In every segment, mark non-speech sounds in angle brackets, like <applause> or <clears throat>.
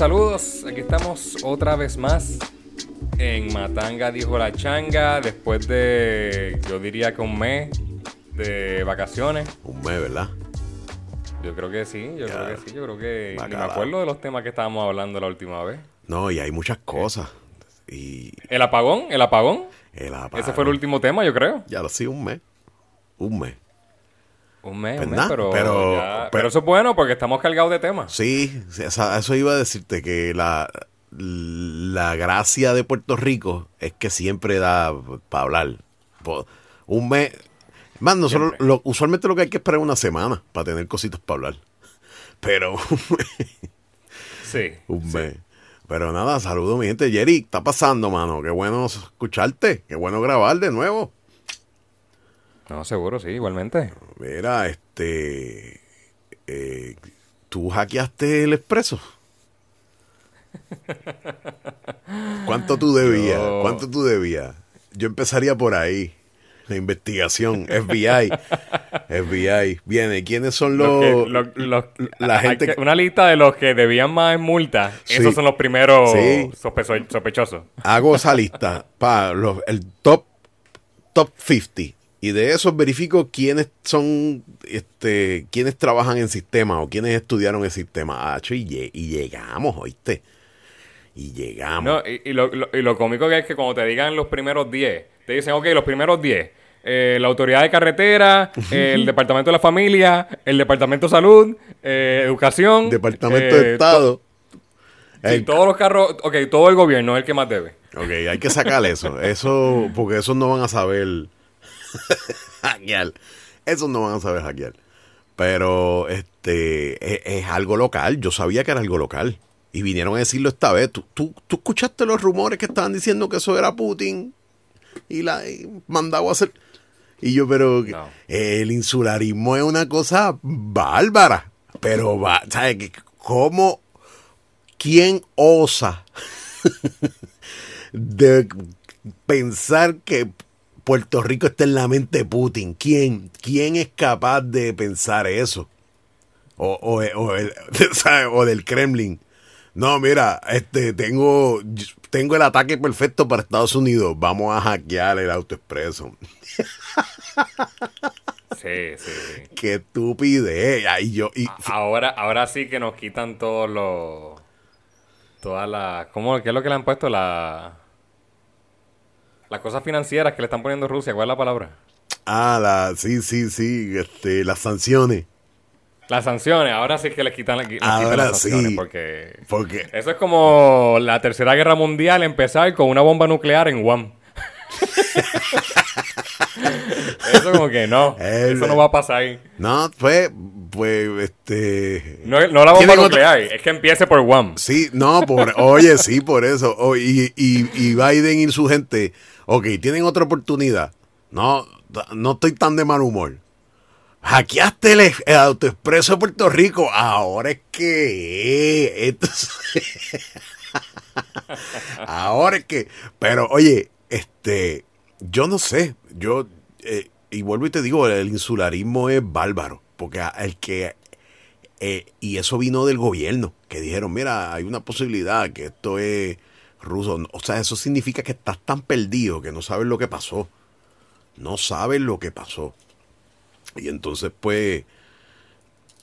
Saludos. Aquí estamos otra vez más en Matanga, dijo la changa, después de, yo diría que un mes de vacaciones. Un mes, ¿verdad? Yo creo que sí, yo creo que sí, yo creo que... Ni me acuerdo de los temas que estábamos hablando la última vez. No, y hay muchas cosas. Y El apagón, el apagón. el Ese fue el último tema, yo creo. Ya lo sí, un mes. Un mes. Un mes, un mes, nada, pero, pero- ya- pero- pero eso es bueno porque estamos cargados de temas. Sí, eso iba a decirte que la, la gracia de Puerto Rico es que siempre da para hablar. Un mes. Más, nosotros Siempre. lo- usualmente lo que hay que esperar es una semana para tener cositas para hablar. Pero <laughs> un mes. Sí. Un sí. mes. Pero nada, saludo mi gente. Jerry, ¿qué está pasando, mano? Qué bueno escucharte. Qué bueno grabar de nuevo. No, seguro, sí, igualmente. Mira, este. eh, ¿Tú hackeaste el expreso? <laughs> ¿Cuánto tú debías? Yo- ¿Cuánto tú debías? Yo empezaría por ahí. La investigación, FBI. <laughs> FBI. Viene, ¿quiénes son los. Los que- los- los- la gente que- una lista de los que debían más en multa. Sí. Esos son los primeros Sí. sospecho- sospechosos. Hago esa lista. Pa, el top, top 50. Y de esos verifico quiénes son, este, quiénes trabajan en sistema o quiénes estudiaron el sistema. Hacho, y, lle- y llegamos, oíste. Y llegamos. No, y, y lo, lo- y lo cómico que es que cuando te digan los primeros 10, te dicen, ok, los primeros 10. eh, la autoridad de carretera, <laughs> el departamento de la familia, el departamento de salud, eh, educación. Departamento eh, de Estado. to- sí, El- todos los carros, ok, todo el gobierno es el que más debe. Ok, hay que sacar eso. <laughs> Eso, porque esos no van a saber <laughs> hackear. Esos no van a saber hackear. Pero este es, es algo local. Yo sabía que era algo local. Y vinieron a decirlo esta vez. ¿Tú, tú, tú escuchaste los rumores que estaban diciendo que eso era Putin? Y la y mandado a hacer. Y yo, pero No. el insularismo es una cosa bárbara. Pero, va, ¿sabes? ¿Cómo? ¿Quién osa <laughs> de pensar que Puerto Rico está en la mente de Putin. ¿Quién? ¿Quién es capaz de pensar eso? O, o, o el- <laughs> o del Kremlin. No, mira, este, tengo, tengo el ataque perfecto para Estados Unidos. Vamos a hackear el autoexpreso. <laughs> Sí, sí, sí. Qué estupidez. Ay, yo, y, Ahora, ahora sí que nos quitan todos los. Todas las. ¿Cómo? ¿Qué es lo que le han puesto? La. Las cosas financieras que le están poniendo Rusia. ¿Cuál es la palabra? ah, la, sí, sí, sí, este, las sanciones. Las sanciones. Ahora sí que les quitan, les quitan Ahora las sanciones. sí. Porque. Porque Eso es como la tercera guerra mundial empezar con una bomba nuclear en Guam. <laughs> Eso como que no. El- Eso no va a pasar. No, pues, pues, este... No, no la bomba ¿Tienen otra- nuclear, es que empiece por Guam. Sí, no, por, oye, sí, por eso. Oh, y, y, y Biden y su gente, ok, tienen otra oportunidad. No, no estoy tan de mal humor. Hackeaste el, el autoexpreso de Puerto Rico. Ahora es que... <laughs> Ahora es que... Pero, oye, este... Yo no sé. Yo... eh, y vuelvo y te digo, el insularismo es bárbaro. Porque el que eh, y eso vino del gobierno, que dijeron, mira, hay una posibilidad que esto es ruso. O sea, eso significa que estás tan perdido que no sabes lo que pasó. No sabes lo que pasó. Y entonces, pues,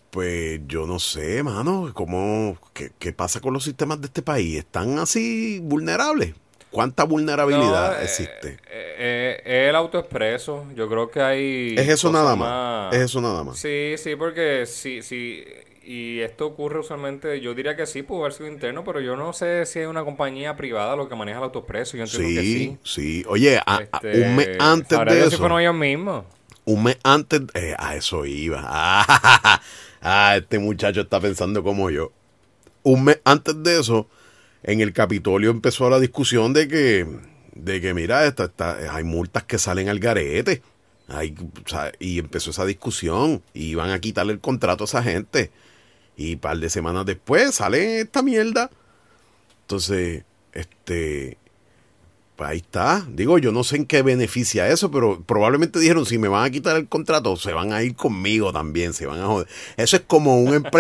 pues yo no sé, mano, cómo, qué, qué pasa con los sistemas de este país. ¿Están así vulnerables? ¿Cuánta vulnerabilidad No, eh, existe? eh, eh, el autoexpreso, yo creo que hay... es eso nada más. Es eso nada más. Sí, sí, porque sí, sí, y esto ocurre usualmente, yo diría que sí, pudo haber sido interno, pero yo no sé si es una compañía privada lo que maneja el autoexpreso, yo entiendo que Sí, sí. sí. Oye, a- a- Este, un mes antes de eso. si fueron ellos mismos. un mes antes, eh, a eso iba. Ah, <laughs> Ah, este muchacho está pensando como yo. Un mes antes de eso, en el Capitolio empezó la discusión de que, de que mira, esta, esta- hay multas que salen al garete. Hay, o sea, y empezó esa discusión y iban a quitarle el contrato a esa gente. Y un par de semanas después sale esta mierda. Entonces, este, pues ahí está. Digo, yo no sé en qué beneficia eso, pero probablemente dijeron, si me van a quitar el contrato, se van a ir conmigo también, se van a joder. Eso es como un. <laughs>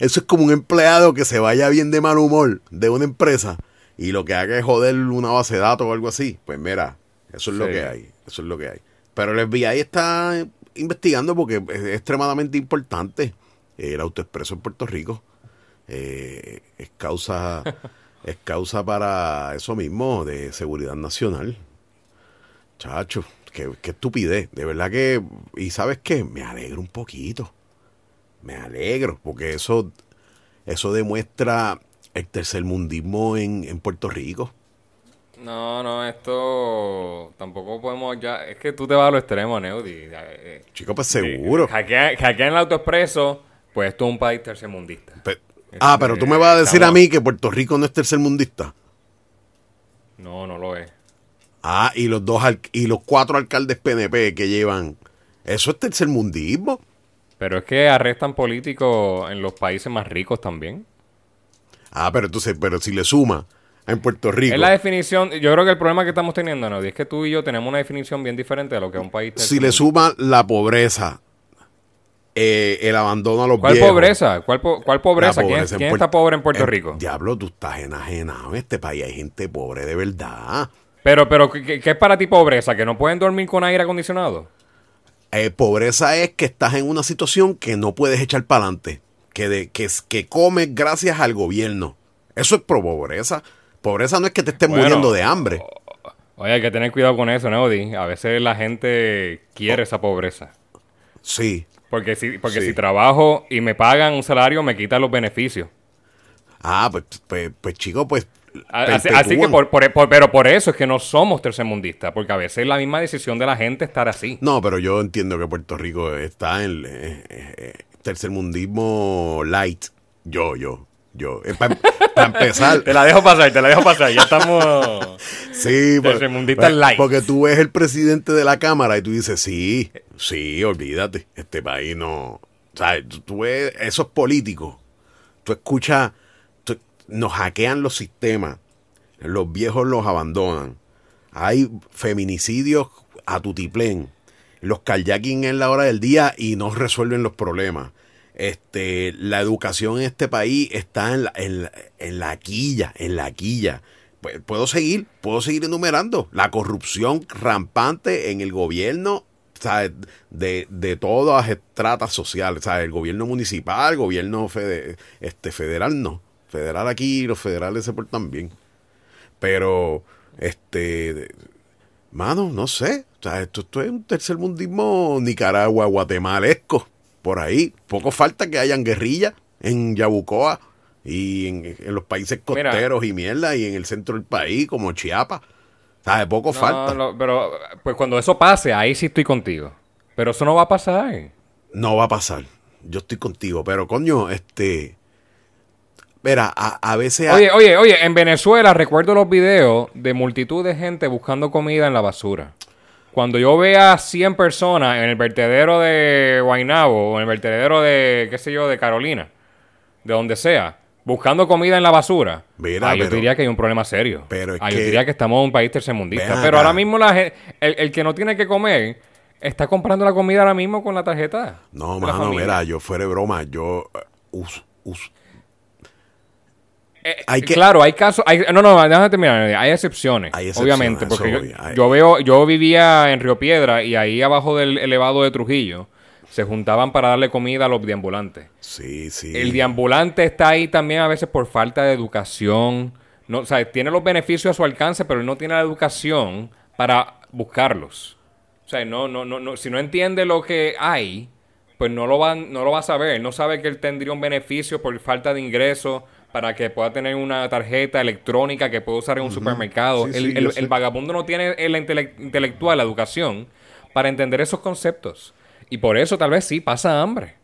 Eso es como un empleado que se vaya bien de mal humor de una empresa y lo que haga es joder una base de datos o algo así. Pues mira, eso es lo que hay. Eso es lo que hay. Pero el FBI está investigando porque es extremadamente importante. El autoexpreso en Puerto Rico eh, es causa <laughs> es causa para eso mismo de seguridad nacional. Chacho, qué, qué estupidez. De verdad que, y sabes qué, me alegro un poquito. Me alegro, porque eso, eso demuestra el tercermundismo en, en Puerto Rico. No, no, esto tampoco podemos ya. Es que tú te vas a lo extremo, Neudi. Eh, Chico, pues seguro. Hackean hackean el autoexpreso, pues esto es un país tercermundista. Pe- ah, pero tú me vas a decir a mí que Puerto Rico no es tercermundista. No, no lo es. Ah, y los dos y los cuatro alcaldes PNP que llevan, eso es tercermundismo. Pero es que arrestan políticos en los países más ricos también. Ah, pero entonces, pero si le suma en Puerto Rico, Es la definición. Yo creo que el problema que estamos teniendo, Neudi, es que tú y yo tenemos una definición bien diferente de lo que es un país si le suma la pobreza, eh, el abandono a los ¿Cuál viejos, pobreza? ¿Cuál, po- cuál pobreza? ¿Quién, pobreza quién está pobre en Puerto Rico? Diablo, tú estás enajenado. En este país hay gente pobre de verdad. Pero, pero, ¿qué, qué es para ti pobreza? ¿Que no pueden dormir con aire acondicionado? Eh, pobreza es que estás en una situación que no puedes echar para adelante. Que, de, que, es- que comes gracias al gobierno. Eso es pro pobreza. Pobreza no es que te estés Bueno, muriendo de hambre. Oye, hay que tener cuidado con eso, Neudi. A veces la gente quiere esa pobreza. Sí. Porque si, porque Sí. si trabajo y me pagan un salario, me quitan los beneficios. Ah, pues, pues, pues chico, pues. Así, que, por, por- por- pero por eso es que no somos tercermundistas, porque a veces es la misma decisión de la gente estar así. No, pero yo entiendo que Puerto Rico está en eh, eh, tercermundismo light. Yo, yo, yo. Para empezar. <laughs> Te la dejo pasar, te la dejo pasar. Ya estamos. <laughs> Sí, por- Tercermundista pues, light. porque tú ves el presidente de la Cámara y tú dices, sí, sí, olvídate, este país no... O sea, tú, tú ves esos políticos, tú escuchas, tú- nos hackean los sistemas, los viejos los abandonan, hay feminicidios a tutiplén, los kayaking en la hora del día y no resuelven los problemas. Este, la educación en este país está en la, en la, en la quilla, en la quilla. Pues, puedo seguir, puedo seguir enumerando. La corrupción rampante en el gobierno, ¿sabes? De, de todas las estratas sociales, ¿sabes? El gobierno municipal, el gobierno este, federal, no. Federal aquí, los federales se portan bien. Pero, este, mano, no sé. O sea, esto, esto es un tercermundismo Nicaragua, guatemalesco, por ahí. Poco falta que hayan guerrillas en Yabucoa y en, en los países Mira. costeros y mierda y en el centro del país como Chiapas. ¿Sabes? Poco No, falta. pero, pues cuando eso pase, ahí sí estoy contigo. Pero eso no va a pasar. No va a pasar. Yo estoy contigo, pero coño, este... Mira, a, a veces... Oye, oye, oye, en Venezuela recuerdo los videos de multitud de gente buscando comida en la basura. Cuando yo vea 100 personas en el vertedero de Guaynabo o en el vertedero de, qué sé yo, de Carolina, de donde sea, buscando comida en la basura, Mira, ahí yo pero- diría que hay un problema serio. pero Ahí yo diría que estamos en un país tercermundista. Pero ahora mismo la el, el que no tiene que comer está comprando la comida ahora mismo con la tarjeta. No, mano, mira, yo fuera de broma, yo eh, uso, uso. Eh, Hay que- Claro, hay casos. hay- no, no, déjame terminar. Hay excepciones. Hay excepciones, obviamente. Porque yo, voy, hay- yo veo, yo vivía en Río Piedra y ahí abajo del elevado de Trujillo se juntaban para darle comida a los deambulantes. Sí, sí. El deambulante está ahí también a veces por falta de educación. No, o sea, tiene los beneficios a su alcance, pero él no tiene la educación para buscarlos. O sea, no, no, no, no, si no entiende lo que hay, pues no lo, va, no lo va a saber. No sabe que él tendría un beneficio por falta de ingresos para que pueda tener una tarjeta electrónica que pueda usar en un supermercado. Sí, el, sí, el- yo sé. el vagabundo no tiene la intele- intelectual, la educación, para entender esos conceptos. Y por eso tal vez sí pasa hambre.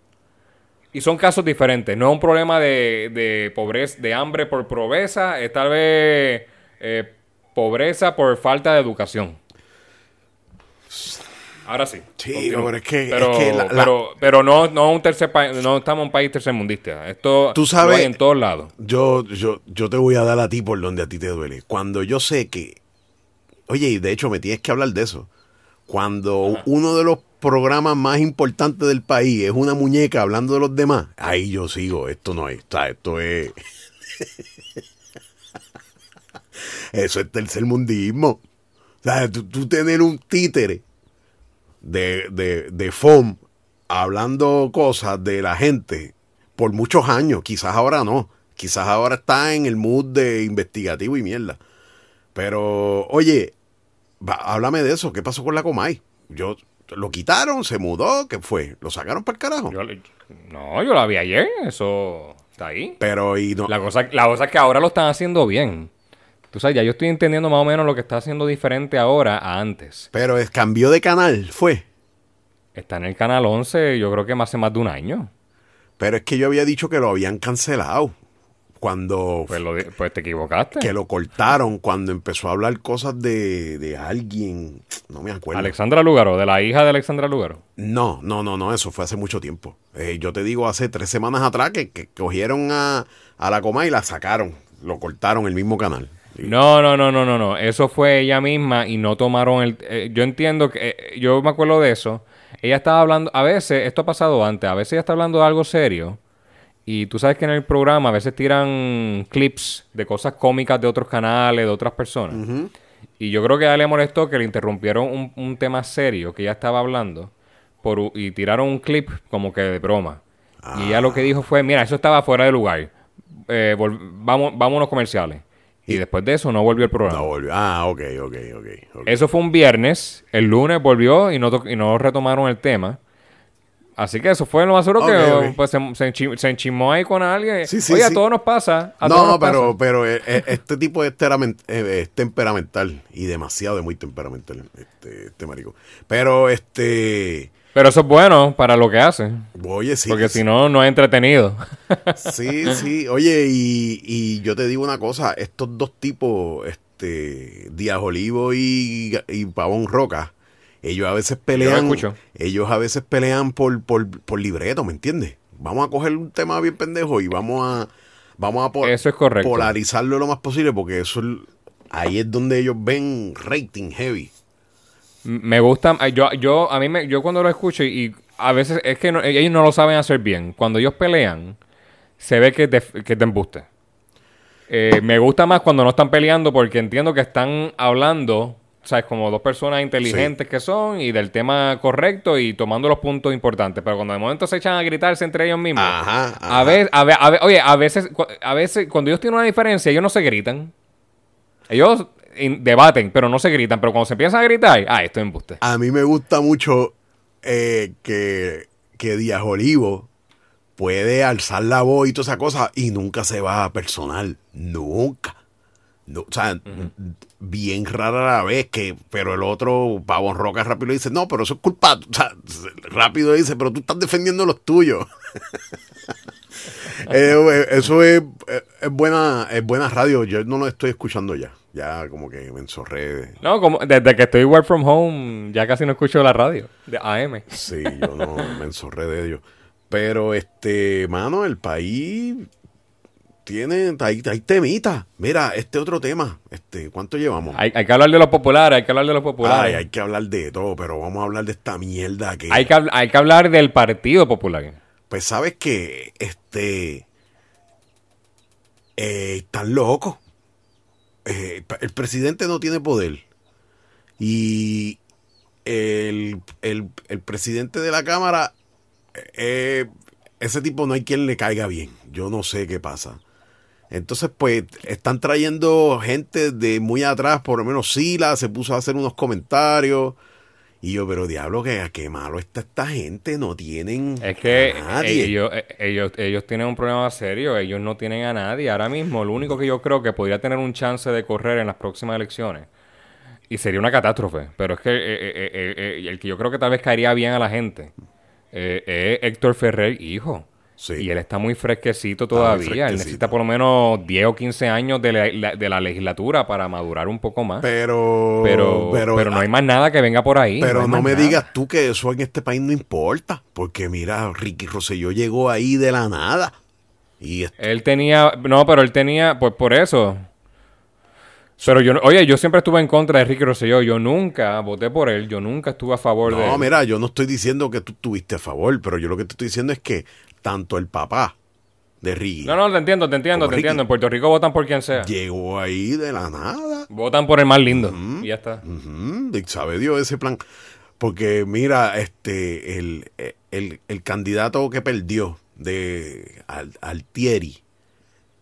Y son casos diferentes. No es un problema de, de pobreza, de hambre por pobreza, es tal vez eh, pobreza por falta de educación. Ahora sí. Sí, pero es que- Pero, es que la- la- pero, pero no, no un tercer país, no estamos en un país tercermundista. Esto Tú sabes- lo hay en todos lados. Yo, yo, yo te voy a dar a ti por donde a ti te duele. Cuando yo sé que. Oye, y de hecho me tienes que hablar de eso. Cuando uno de los programas más importantes del país es una muñeca hablando de los demás, ahí yo sigo. Esto no es. o sea, esto es. <laughs> eso es tercermundismo. O sea, tú, tú tener un títere de, de, de FOM hablando cosas de la gente por muchos años. Quizás ahora no. Quizás ahora está en el mood de investigativo y mierda. Pero, oye, va, háblame de eso. ¿Qué pasó con la Comay? Yo, lo quitaron, se mudó, ¿qué fue? ¿Lo sacaron para el carajo? Yo no, yo la vi ayer. Eso está ahí. Pero, y no. La cosa, la cosa es que ahora lo están haciendo bien. Tú sabes, ya yo estoy entendiendo más o menos lo que está haciendo diferente ahora a antes. Pero es, cambió de canal, fue. Está en el canal 11, yo creo que hace más de un año. Pero es que yo había dicho que lo habían cancelado. Cuando. Pues, lo pues te equivocaste. que lo cortaron cuando empezó a hablar cosas de, de alguien. No me acuerdo. Alexandra Lugaro, de la hija de Alexandra Lugaro. No, no, no, no, eso fue hace mucho tiempo. Eh, yo te digo, hace tres semanas atrás que, que cogieron a, a la coma y la sacaron. Lo cortaron el mismo canal. No, no, no, no, no, no. Eso fue ella misma y no tomaron el... eh, yo entiendo que... eh, yo me acuerdo de eso. Ella estaba hablando... A veces, esto ha pasado antes, a veces ella está hablando de algo serio y tú sabes que en el programa a veces tiran clips de cosas cómicas de otros canales, de otras personas. Y yo creo que a ella le molestó que le interrumpieron un, un tema serio que ella estaba hablando por, y tiraron un clip como que de broma. Y ella lo que dijo fue, mira, eso estaba fuera de lugar. Eh, vamos, vámonos comerciales. Y después de eso no volvió el programa. No volvió. Ah, ok, ok, ok. ok. Eso fue un viernes. El lunes volvió y no, y no retomaron el tema. Así que eso fue lo más seguro que pues, se, se, enchi- se enchimó ahí con alguien. Sí, sí, Oye, a todos nos pasa. a todos No, nos pero, pasa. pero eh, eh, este tipo es, eh, es temperamental y demasiado de muy temperamental, este, este marico. Pero, este, Pero eso es bueno para lo que hace. oye, sí. porque sí, si no, no es entretenido. <laughs> Sí, sí. Oye, y, y yo te digo una cosa, estos dos tipos, este, Díaz Olivo y, y Pavón Roca, ellos a veces pelean, ellos a veces pelean por, por, por libreto, ¿me entiendes? Vamos a coger un tema bien pendejo y vamos a, vamos a po- Eso es correcto. polarizarlo lo más posible porque eso es- ahí es donde ellos ven rating heavy. Me gusta, yo, yo, a mí me, yo cuando lo escucho y, y a veces es que no- ellos no lo saben hacer bien. Cuando ellos pelean, se ve que te, que te embuste. Eh, me gusta más cuando no están peleando porque entiendo que están hablando, ¿sabes? Como dos personas inteligentes que son y del tema correcto y tomando los puntos importantes. Pero cuando de momento se echan a gritarse entre ellos mismos, Ajá, A, veces, a, ve- a ve- oye, a veces, a veces cuando ellos tienen una diferencia, ellos no se gritan. Ellos debaten, pero no se gritan. Pero cuando se empiezan a gritar, ah, esto es embuste. A mí me gusta mucho eh, que, que Díaz Olivo puede alzar la voz y toda esa cosa y nunca se va a personal. Nunca. No, o sea, bien rara la vez que, pero el otro, Pavón Roca, rápido le dice, no, pero eso es culpa. O sea, rápido le dice, pero tú estás defendiendo los tuyos. <laughs> <laughs> Eh, eso es, es buena, es buena radio. Yo no lo estoy escuchando ya. Ya como que me enzorré. No, como desde que estoy work from home, ya casi no escucho la radio de AM. Sí, yo no me enzorré de ello. Pero, este, mano, el país tiene, hay, hay temita. Mira, este otro tema, este, ¿cuánto llevamos? Hay, hay que hablar de los populares, hay que hablar de los populares. Ay, hay que hablar de todo, pero vamos a hablar de esta mierda que... Hay que, hay que hablar del Partido Popular. Pues sabes que, este, eh, están locos. Eh, el presidente no tiene poder. Y el, el- presidente de la Cámara, eh, ese tipo no hay quien le caiga bien. Yo no sé qué pasa. Entonces, pues, están trayendo gente de muy atrás, por lo menos Sila se puso a hacer unos comentarios. Y yo, pero diablo, que qué malo está esta gente, no tienen Es que a nadie. ellos, eh, ellos, ellos tienen un problema serio, ellos no tienen a nadie. Ahora mismo, lo único que yo creo que podría tener un chance de correr en las próximas elecciones, y sería una catástrofe, pero es que eh, eh, eh, eh, el que yo creo que tal vez caería bien a la gente, eh, es Héctor Ferrer, hijo. Sí. Y él está muy fresquecito todavía. Él fresquecito. necesita por lo menos 10 o 15 años de la, de la legislatura para madurar un poco más. Pero, pero, pero, no hay más nada que venga por ahí. Pero no, me nada. digas tú que eso en este país no importa. Porque mira, Ricky Rosselló llegó ahí de la nada. Y Él tenía, no, pero él tenía, pues por eso. Pero yo, no- oye, yo siempre estuve en contra de Ricky Rosselló. Yo nunca voté por él. Yo nunca estuve a favor de no, él. mira, yo no estoy diciendo que tú estuviste a favor, pero yo lo que te estoy diciendo es que tanto el papá de Ricky No, no, te entiendo, te entiendo, te Ricky. entiendo. En Puerto Rico votan por quien sea. llegó ahí de la nada. Votan por el más lindo. Y ya está. Y sabe Dios ese plan. Porque mira, este, el, el, el candidato que perdió de Al- Altieri,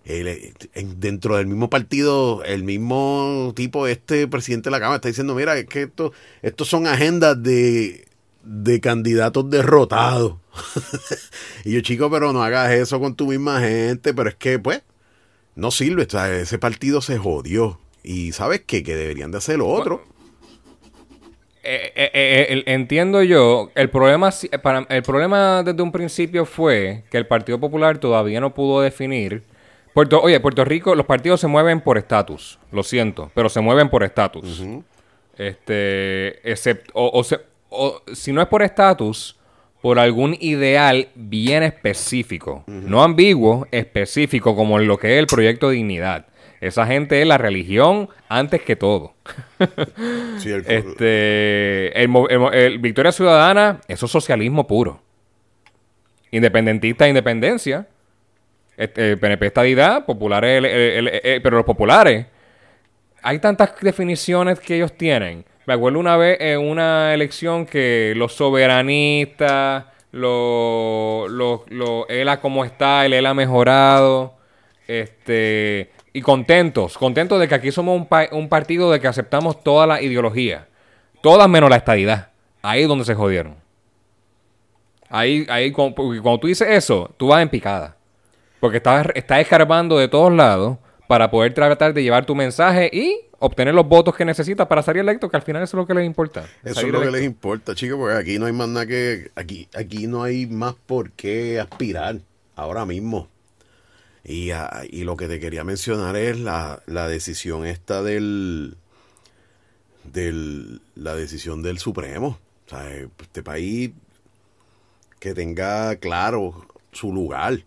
el- en- dentro del mismo partido, el mismo tipo, este presidente de la Cámara, está diciendo, mira, es que esto, estos son agendas de, de candidatos derrotados. <laughs> y yo, chico, pero no hagas eso con tu misma gente, pero es que, pues, no sirve, o sea, ese partido se jodió. Y sabes qué? que deberían de hacer lo otro. Eh, eh, eh, entiendo yo, el problema, para, el problema desde un principio fue que el Partido Popular todavía no pudo definir. Puerto, oye, Puerto Rico, los partidos se mueven por estatus, lo siento, pero se mueven por estatus. Este, excepto, o, o se- o si no es por estatus, por algún ideal bien específico, no ambiguo, específico, como en lo que es el proyecto Dignidad. Esa gente es la religión antes que todo. <laughs> Sí, el- Este, el, mo- el mo- el Victoria Ciudadana, eso es socialismo puro. Independentista, independencia. Este, PNP estadidad, populares, pero los populares, hay tantas definiciones que ellos tienen. Me acuerdo una vez en una elección que los soberanistas, los, los, los como está, el ELA ha mejorado, este, y contentos, contentos de que aquí somos un, pa- un partido de que aceptamos toda la ideología, todas menos la estadidad. Ahí es donde se jodieron. Ahí, ahí, cu- porque cuando tú dices eso, tú vas en picada. Porque estás, estás escarbando de todos lados para poder tratar de llevar tu mensaje y obtener los votos que necesitas para salir electo, que al final eso es lo que les importa. Eso es lo que les importa, chicos, porque aquí no hay más nada que. Aquí, aquí no hay más por qué aspirar ahora mismo. Y, ah, y lo que te quería mencionar es la, la decisión esta del. del la decisión del Supremo. O sea, este país que tenga claro su lugar.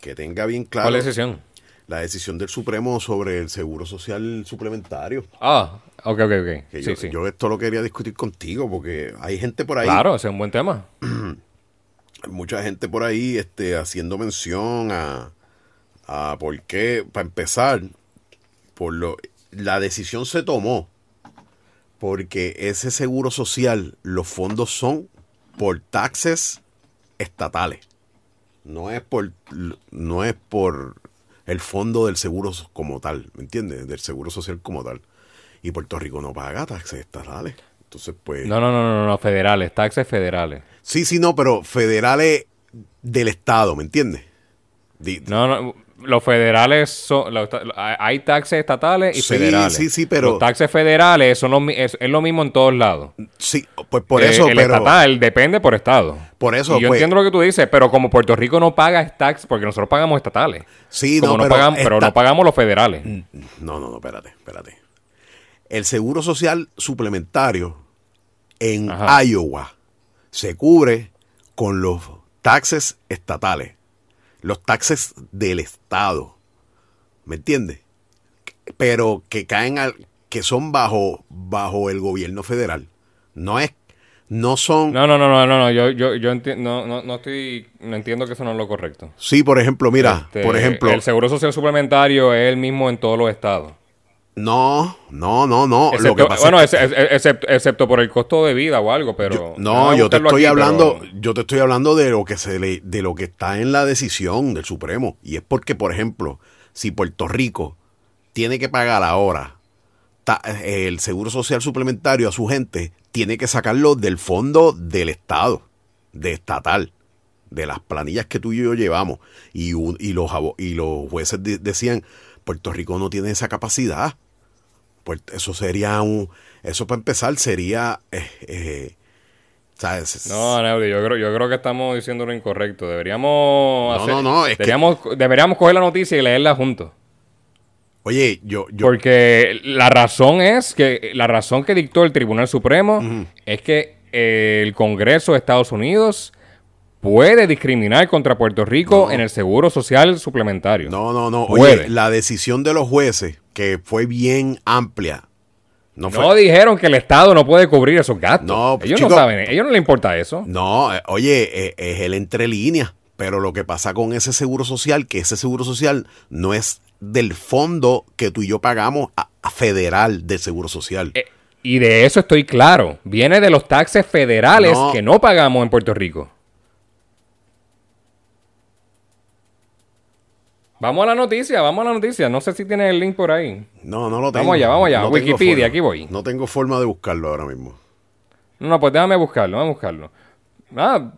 Que tenga bien claro ¿Cuál es la decisión? La decisión del Supremo sobre el seguro social suplementario. Ah, ok, ok, ok. Sí, yo, sí. yo esto lo quería discutir contigo porque hay gente por ahí, Claro, ese es un buen tema. hay <clears throat> mucha gente por ahí este, haciendo mención a, a por qué, para empezar, por lo, la decisión se tomó porque ese seguro social, los fondos son por taxes estatales. No es por, no es por el fondo del seguro como tal, ¿me entiendes? Del seguro social como tal. Y Puerto Rico no paga taxes estatales. Entonces, pues... No, no, no, no, no, federales, taxes federales. Sí, sí, no, pero federales del Estado, ¿me entiendes? No, no, los federales son, los hay taxes estatales y Sí, federales. sí, sí, pero- Los taxes federales son los es, es lo mismo en todos lados. Sí, pues por Eh, eso, el pero... estatal depende por estado. Por eso, Y yo pues- entiendo lo que tú dices, pero como Puerto Rico no paga tax, porque nosotros pagamos estatales. Sí, Como no, no, pero no pagamos los federales. No, no, no, espérate, espérate. El seguro social suplementario en Ajá. Iowa se cubre con los taxes estatales, los taxes del Estado. ¿Me entiendes? Pero que caen al, que son bajo, bajo el gobierno federal. No es, no son. No, no, no, no, no, no, yo, yo, yo enti- no, no, no estoy, no entiendo que eso no es lo correcto. Sí, por ejemplo, mira, Este, por ejemplo. El seguro social suplementario es el mismo en todos los estados. No, no, no, no. lo que pasa bueno, es que- excepto, excepto por el costo de vida o algo, pero... Yo- no, yo te estoy aquí, hablando, pero- yo te estoy hablando de lo que se le, de lo que está en la decisión del Supremo. Y es porque, por ejemplo, si Puerto Rico tiene que pagar ahora ta- el seguro social suplementario a su gente, tiene que sacarlo del fondo del Estado, de estatal, de las planillas que tú y yo llevamos. Y, un- y, los, y los jueces de- decían, Puerto Rico no tiene esa capacidad. Pues eso sería un, eso para empezar sería eh, eh, ¿Sabes? No, Neudi, yo creo, yo creo que estamos diciendo lo incorrecto. Deberíamos No, hacer- no, no, es que- deberíamos, deberíamos coger la noticia y leerla juntos. Oye, yo, yo, Porque la razón es que la razón que dictó el Tribunal Supremo es que eh, el Congreso de Estados Unidos puede discriminar contra Puerto Rico No. en el seguro social suplementario. no, no, no. Puede. Oye, la decisión de los jueces, que fue bien amplia, no fue. Dijeron que el Estado no puede cubrir esos gastos. No, ellos chico. no saben, ellos no les importa eso. No, eh, oye, eh, es el entre líneas. Pero lo que pasa con ese seguro social, que ese seguro social no es del fondo que tú y yo pagamos a, a federal del seguro social. Eh, y de eso estoy claro. Viene de los taxes federales No. que no pagamos en Puerto Rico. Vamos a la noticia, vamos a la noticia. No sé si tienes el link por ahí. no, no lo tengo. Vamos allá, vamos allá. No Wikipedia, aquí voy. No tengo forma de buscarlo ahora mismo. No, no, pues déjame buscarlo, déjame buscarlo. Ah,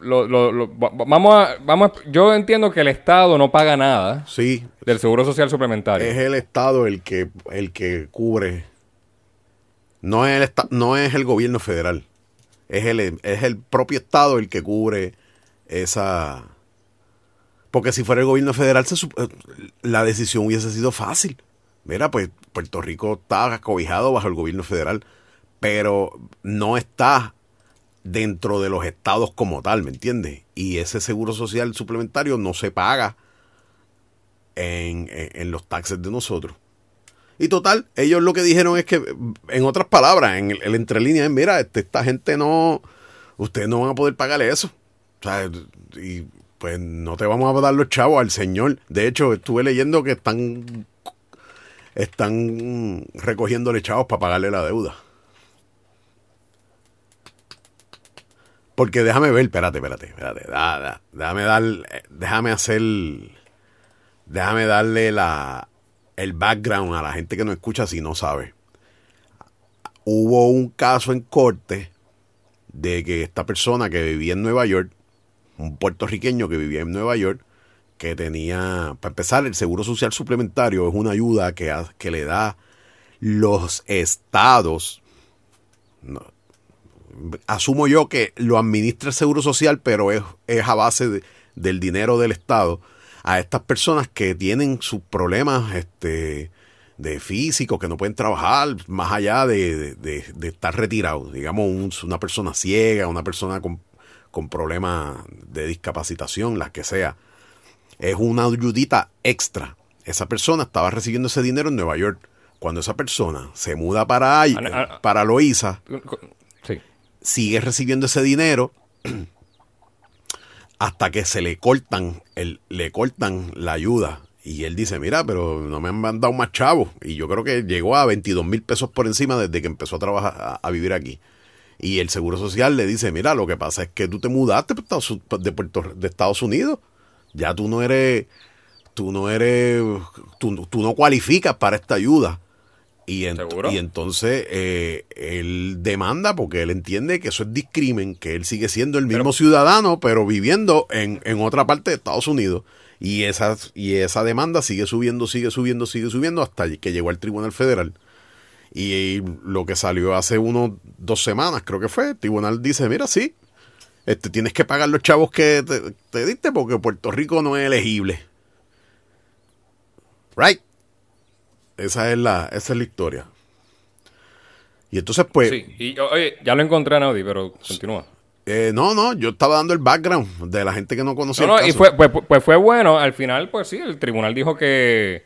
lo- lo- lo- va- va- vamos a, vamos a- yo entiendo que el Estado no paga nada Sí, del Seguro Social Suplementario. es el Estado el que, el que cubre. No es el, no es el gobierno federal. Es el, es el propio Estado el que cubre esa. Porque si fuera el gobierno federal, la decisión hubiese sido fácil. Mira, pues Puerto Rico está acobijado bajo el gobierno federal, pero no está dentro de los estados como tal, ¿me entiendes? Y ese seguro social suplementario no se paga en, en- los taxes de nosotros. Y total, ellos lo que dijeron es que, en otras palabras, en el, el entre líneas, mira, este, esta gente no, ustedes no van a poder pagarle eso. O sea, y pues no te vamos a dar los chavos al señor. De hecho, estuve leyendo que están, están recogiéndole chavos para pagarle la deuda. Porque déjame ver, espérate, espérate, espérate. da- da- déjame dar, déjame hacer, déjame darle la, el background a la gente que no escucha si no sabe. Hubo un caso en corte de que esta persona que vivía en Nueva York, un puertorriqueño que vivía en Nueva York, que tenía, para empezar, el Seguro Social Suplementario es una ayuda que, que le da los estados, asumo yo que lo administra el Seguro Social, pero es, es a base de- del dinero del Estado a estas personas que tienen sus problemas este, de físico, que no pueden trabajar, más allá de, de- estar retirados. Digamos, un- una persona ciega, una persona con, con problemas de discapacitación, las que sea. Es una ayudita extra. Esa persona estaba recibiendo ese dinero en Nueva York. Cuando esa persona se muda para, ahí, Ah, ah. para Loíza, Sí. sigue recibiendo ese dinero <clears throat> hasta que se le cortan el, le cortan la ayuda y él dice mira pero no me han mandado más chavos y yo creo que llegó a 22 mil pesos por encima desde que empezó a trabajar a, a vivir aquí y el seguro social le dice mira lo que pasa es que tú te mudaste de Puerto de Estados Unidos ya tú no eres tú no eres tú, tú no cualificas para esta ayuda y, y entonces eh, él demanda porque él entiende que eso es discrimen, que él sigue siendo el mismo Pero- ciudadano, pero viviendo en, en otra parte de Estados Unidos. Y esa, y esa demanda sigue subiendo, sigue subiendo, sigue subiendo hasta que llegó al Tribunal Federal. Y lo que salió hace unos dos semanas, creo que fue, el tribunal dice, mira, sí, este, tienes que pagar los chavos que te, te diste porque Puerto Rico no es elegible. Right? Esa es la, esa es la historia. Y entonces, pues, Sí, y oye, ya lo encontré, Naudi, pero continúa. eh, no, no, yo estaba dando el background de la gente que no conocía No, no, el y fue, pues, pues fue bueno. Al final, pues sí, el tribunal dijo que,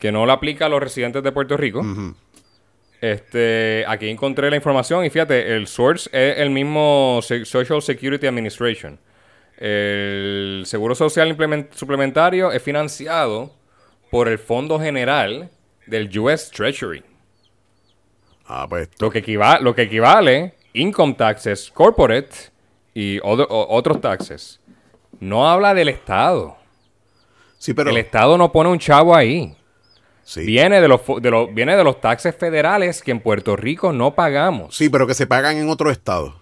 que no le aplica a los residentes de Puerto Rico. Este, aquí encontré la información y fíjate, el source es el mismo Social Security Administration. El Seguro Social Suplementario es financiado por el Fondo General del US Treasury. Ah, pues, Lo que, equiva- lo que equivale income taxes, corporate y otro- otros taxes. No habla del Estado. sí, pero, el Estado no pone un chavo ahí. Sí. Viene, de los, de los, viene de los taxes federales que en Puerto Rico no pagamos. sí, pero que se pagan en otro estado.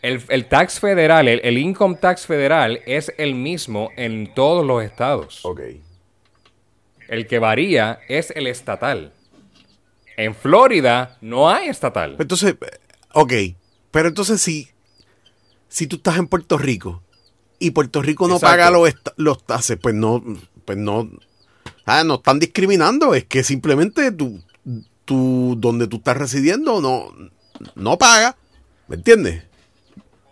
El, el tax federal, el, el income tax federal es el mismo en todos los estados. Ok. El que varía es el estatal. En Florida no hay estatal. Entonces, Ok, pero entonces si, si tú estás en Puerto Rico y Puerto Rico no Exacto. paga los, los taxes, pues no, pues no, ah, no están discriminando, es que simplemente tú, tú, donde tú estás residiendo no, no paga, ¿me entiendes?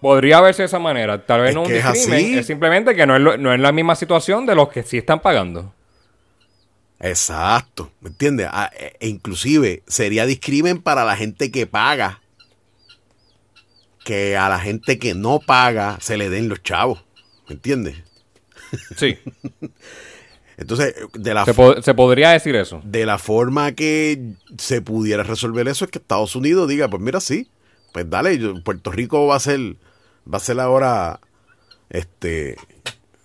Podría verse de esa manera. Tal vez Es no un es discrimen, así. es simplemente que no es, lo- no es la misma situación de los que sí están pagando. Exacto, ¿me entiendes? Ah, e- e inclusive sería discrimen para la gente que paga, que a la gente que no paga se le den los chavos, ¿me entiendes? Sí, <laughs> Entonces, de la, se, po- se podría decir eso. de la forma que se pudiera resolver eso es que Estados Unidos diga, pues mira, sí, pues dale, Puerto Rico va a ser, va a ser ahora, este,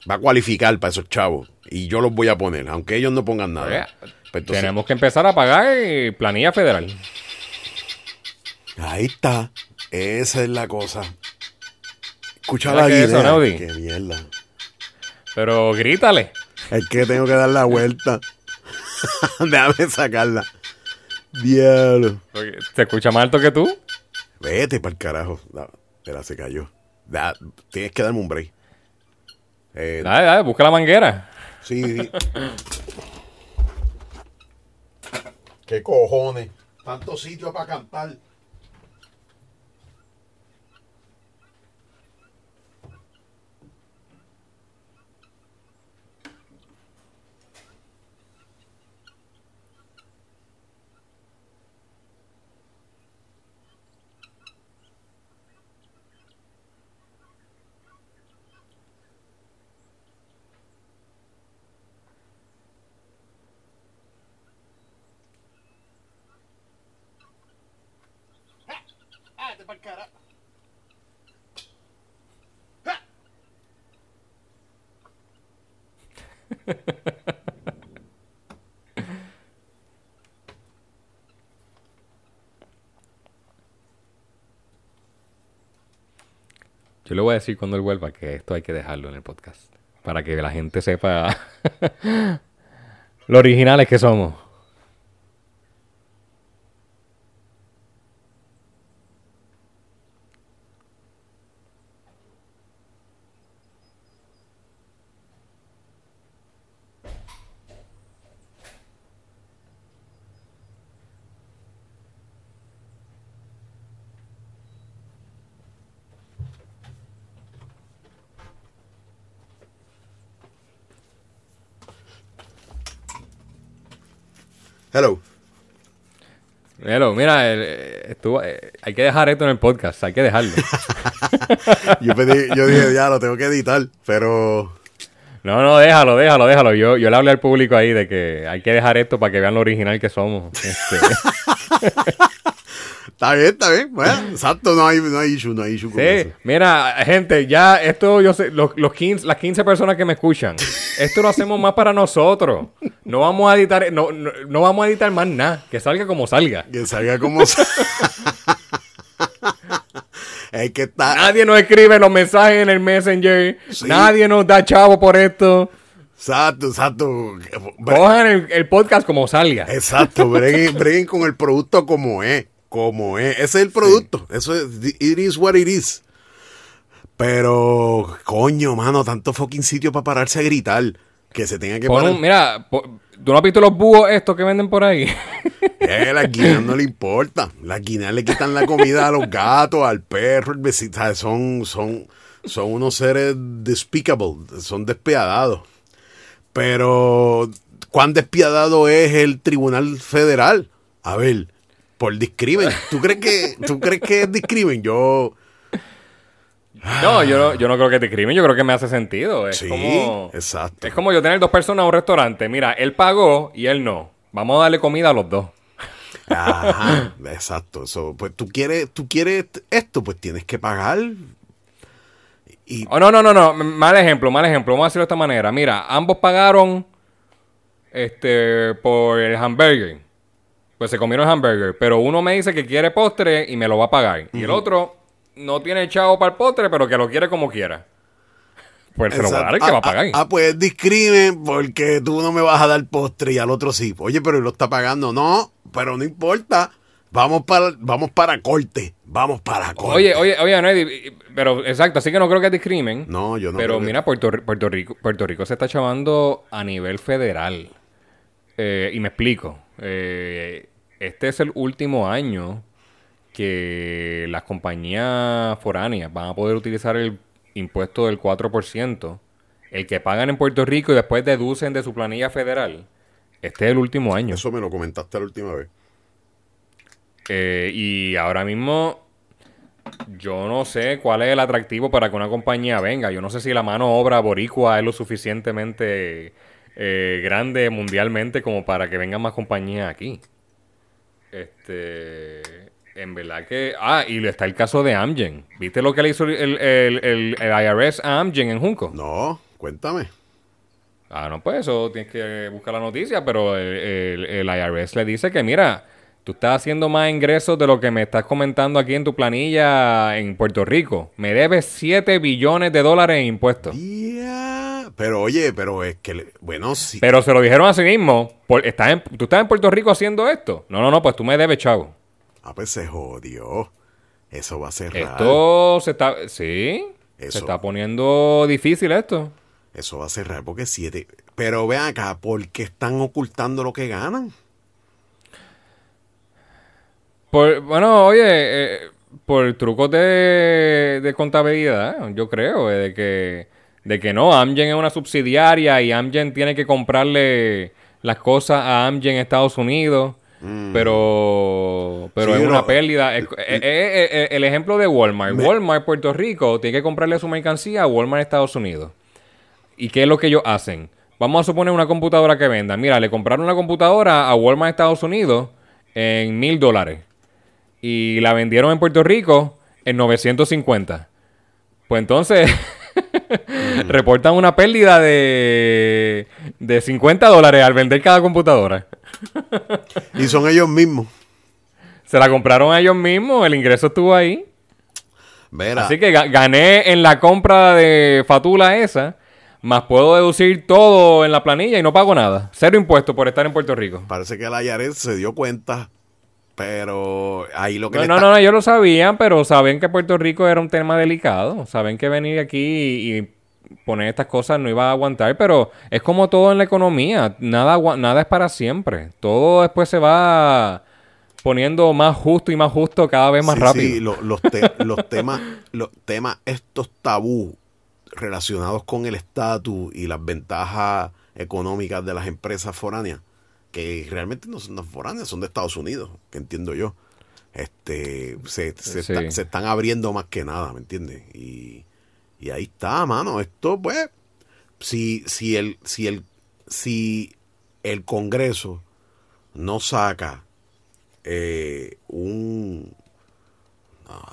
va a cualificar para esos chavos y yo los voy a poner, aunque ellos no pongan nada. Pues entonces, Tenemos que empezar a pagar eh, planilla federal. Ahí está, esa es la cosa. Escucha ¿Sabes la eso? Qué mierda. Pero grítale. Es que tengo que dar la vuelta. <laughs> Déjame sacarla. Diablo. ¿Se escucha más alto que tú? Vete para el carajo. Espera, se cayó. Da- tienes que darme un break. Eh, Dale, dale, busca la manguera. sí, sí. ¿Qué cojones? Tanto sitio para cantar. <laughs> Yo le voy a decir cuando él vuelva que esto hay que dejarlo en el podcast. Para que la gente sepa <laughs> lo originales que somos. Hello. Hello, mira, el- eh, estuvo, eh, hay que dejar esto en el podcast, hay que dejarlo. <laughs> Yo, pedí- yo dije, ya lo tengo que editar, pero No, no, déjalo, déjalo, déjalo. Yo, yo le hablé al público ahí de que hay que dejar esto para que vean lo original que somos. Este, <laughs> está bien, está bien. Bueno, exacto, no hay, no hay issue, no hay issue con sí, eso. mira, gente, ya esto, yo sé, los, los 15, las 15 personas que me escuchan, esto lo hacemos más para nosotros. No vamos a editar, no, no, no vamos a editar más nada, que salga como salga. Que salga como <laughs> sa- Es que está. Nadie nos escribe los mensajes en el Messenger, Sí. nadie nos da chavo por esto. Exacto, exacto. Cojan el, el podcast como salga. Exacto, breguen, <laughs> breguen con el producto como es. Como es. Ese es el producto. Eso es. It is what it is. Pero, coño, mano, tanto fucking sitio para pararse a gritar. Que se tenga que Pon parar. un- mira, ¿tú no has visto los búhos estos que venden por ahí? <laughs> Eh, las guineas no le importa. Las guineas le quitan la comida a los gatos, al perro, al vecino. ¿sabes? Son, son, son unos seres despicable. Son despiadados. Pero, ¿cuán despiadado es el Tribunal Federal? A ver, por discrimen. ¿Tú crees que, tú crees que es discrimen? Yo, No, yo no, yo no creo que te crimen, yo creo que me hace sentido. Es sí, como. exacto. Es como yo tener dos personas en un restaurante. Mira, él pagó y él no. Vamos a darle comida a los dos. Ajá, exacto. Pues tú quieres, tú quieres esto, pues tienes que pagar. Y, Oh, no, no, no, no. Mal ejemplo, mal ejemplo. Vamos a decirlo de esta manera. Mira, ambos pagaron este por el hamburger. Pues se comieron el hamburger. Pero uno me dice que quiere postre y me lo va a pagar. Y el otro no tiene chavo para el postre, pero que lo quiere como quiera. Pues se lo va a dar el que Ah, va a pagar. Ah, ah, pues discrimen porque tú no me vas a dar postre y al otro sí. Oye, pero él lo está pagando. No, pero no importa. Vamos para, vamos para corte. Vamos para corte. Oye, oye, oye, Nedi, pero exacto, así que no creo que discrimen. No, yo no Pero creo que- mira, Puerto, Puerto Rico, Puerto Rico se está chavando a nivel federal. Eh, y me explico. Eh, este es el último año que las compañías foráneas van a poder utilizar el impuesto del 4%, el que pagan en Puerto Rico y después deducen de su planilla federal. Este es el último año. Eso me lo comentaste la última vez. Eh, y ahora mismo yo no sé cuál es el atractivo para que una compañía venga. Yo no sé si la mano obra boricua es lo suficientemente eh, grande mundialmente como para que vengan más compañías aquí. Este, en verdad que... Ah, y está el caso de Amgen. ¿Viste lo que le hizo el, el- el- el IRS a Amgen en Junco? No, cuéntame. Ah, no, pues eso tienes que buscar la noticia, pero el, el- el IRS le dice que, mira, tú estás haciendo más ingresos de lo que me estás comentando aquí en tu planilla en Puerto Rico. Me debes 7 billones de dólares en impuestos. Pero oye, pero es que, le- bueno, sí. Pero se lo dijeron a sí mismo. por- ¿estás en- ¿Tú estás en Puerto Rico haciendo esto? No, no, no, pues tú me debes, chavo. Ah, pues se jodió. Eso va a ser raro. Esto se está... Sí, Eso. se está poniendo difícil esto. Eso va a ser raro porque siete. Pero vean acá, ¿por qué están ocultando lo que ganan? Por, bueno, oye, eh, por trucos de, de contabilidad, yo creo, eh, de que de que no, Amgen es una subsidiaria y Amgen tiene que comprarle las cosas a Amgen en Estados Unidos, pero pero Mm. Sí, es una pérdida. Es- eh, eh, eh, el ejemplo de Walmart, Me- Walmart Puerto Rico tiene que comprarle su mercancía a Walmart Estados Unidos. ¿Y qué es lo que ellos hacen? Vamos a suponer una computadora que vendan. Mira, le compraron una computadora a Walmart Estados Unidos en mil dólares. Y la vendieron en Puerto Rico en 950. Pues entonces <laughs> <laughs> reportan una pérdida de, de 50 dólares al vender cada computadora. Y son ellos mismos. Se la compraron a ellos mismos, el ingreso estuvo ahí. Así que ga- gané en la compra de Fatula esa, más puedo deducir todo en la planilla y no pago nada. Cero impuestos por estar en Puerto Rico. Parece que la Yaret se dio cuenta. Pero ahí lo que No, le no, está- no, no, ellos lo sabían, pero saben que Puerto Rico era un tema delicado. Saben que venir aquí y, y poner estas cosas no iba a aguantar, pero es como todo en la economía. Nada, nada es para siempre. Todo después se va poniendo más justo y más justo cada vez más Sí, rápido. sí, lo- los, te- <laughs> los temas, los temas, estos tabú relacionados con el estatus y las ventajas económicas de las empresas foráneas, que realmente no son foráneas, son de Estados Unidos, que entiendo yo. Este, se, se, Sí. está- se están abriendo más que nada, ¿me entiendes? Y, y ahí está, mano. Esto, pues, si, si el, si el, si el Congreso no saca eh, un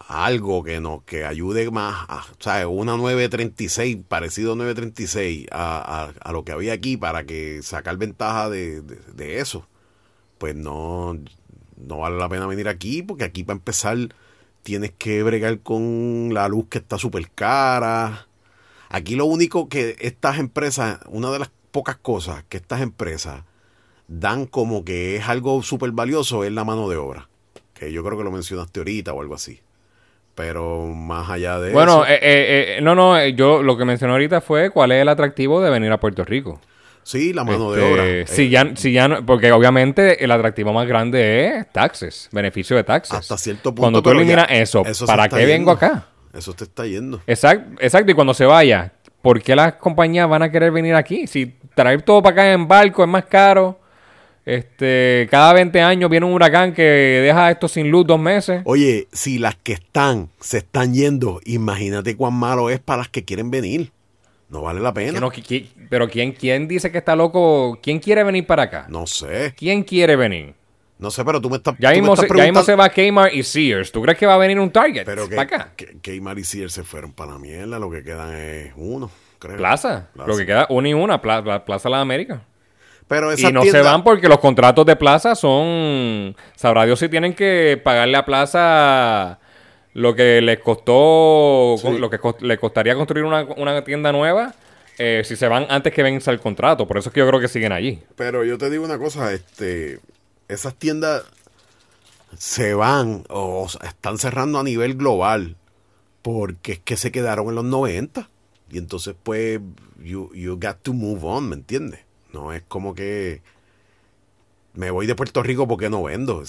algo que nos que ayude más a, ¿sabes? una 936 parecido a 936 a, a, lo que había aquí para que sacar ventaja de, de- de eso pues no no vale la pena venir aquí porque aquí para empezar tienes que bregar con la luz que está súper cara aquí lo único que estas empresas una de las pocas cosas que estas empresas dan como que es algo súper valioso es la mano de obra. Que yo creo que lo mencionaste ahorita o algo así. Pero más allá de Bueno, eso. eh, eh, eh, no, no, eh, yo lo que mencioné ahorita fue cuál es el atractivo de venir a Puerto Rico. Sí, la mano de Este, obra. eh, Si ya, si ya no- porque obviamente el atractivo más grande es taxes, beneficio de taxes. hasta cierto punto. Cuando tú ya- eliminas eso, se ¿para qué vengo acá? Eso te está yendo. Exacto, exacto, y cuando se vaya, ¿por qué las compañías van a querer venir aquí? Si traer todo para acá en barco es más caro, este, cada 20 años viene un huracán que deja esto sin luz dos meses. Oye, si las que están se están yendo, imagínate cuán malo es para las que quieren venir. No vale la pena. no, No, pero ¿quién, ¿quién dice que está loco? ¿Quién quiere venir para acá? sé. ¿Quién quiere venir? No sé, pero tú me estás, Ya tú me mismo, estás se, ya mismo se va Kmart y Sears. ¿Tú crees que va a venir un Target Pero que, para acá? Aymar y Sears se fueron para la mierda. Lo que quedan es uno, creo. Plaza. Plaza. Lo que queda, una y una, Pla- Pla- Plaza Las Américas. Pero Y no se van porque los contratos de Plaza son... Sabrá Dios si tienen que pagarle a Plaza lo que les costó... Sí. Lo que cos- le costaría construir una, una tienda nueva eh, si se van antes que venza el contrato. Por eso es que yo creo que siguen allí. Pero yo te digo una cosa, este, esas tiendas se van o están cerrando a nivel global porque es que se quedaron en los 90 y entonces pues you, you got to move on, ¿me entiendes? No es como que me voy de Puerto Rico porque no vendo.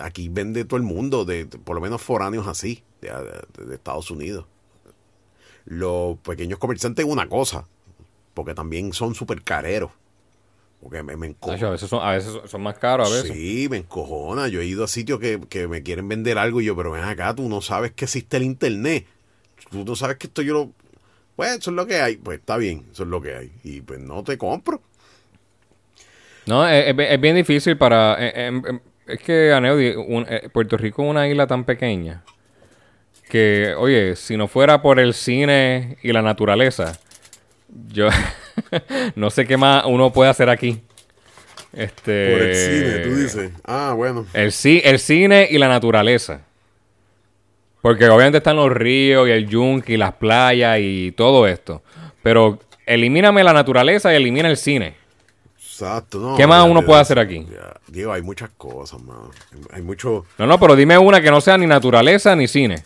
aquí vende todo el mundo, de, por lo menos foráneos así, de, Estados Unidos. Los pequeños comerciantes una cosa, porque también son súper careros. Porque me, me A veces, son, a veces son más caros, a veces. Sí, me encojona. Yo he ido a sitios que, que me quieren vender algo y yo, pero ven acá, tú no sabes que existe el internet. Tú no sabes que esto yo lo... Pues eso es lo que hay. Pues está bien, eso es lo que hay. Y pues no te compro. No, es, bien difícil para... Eh, em, em, es que, Aneudi, eh, Puerto Rico es una isla tan pequeña que, oye, si no fuera por el cine y la naturaleza, yo <laughs> no sé qué más uno puede hacer aquí. Este, por el cine, tú dices. Ah, bueno. El, el cine y la naturaleza. Porque obviamente están los ríos y el yunque y las playas y todo esto. Pero elimíname la naturaleza y elimina el cine. Exacto. ¿Qué más uno puede hacer aquí? Digo, hay muchas cosas, man. Hay mucho... No, no, pero dime una que no sea ni naturaleza ni cine.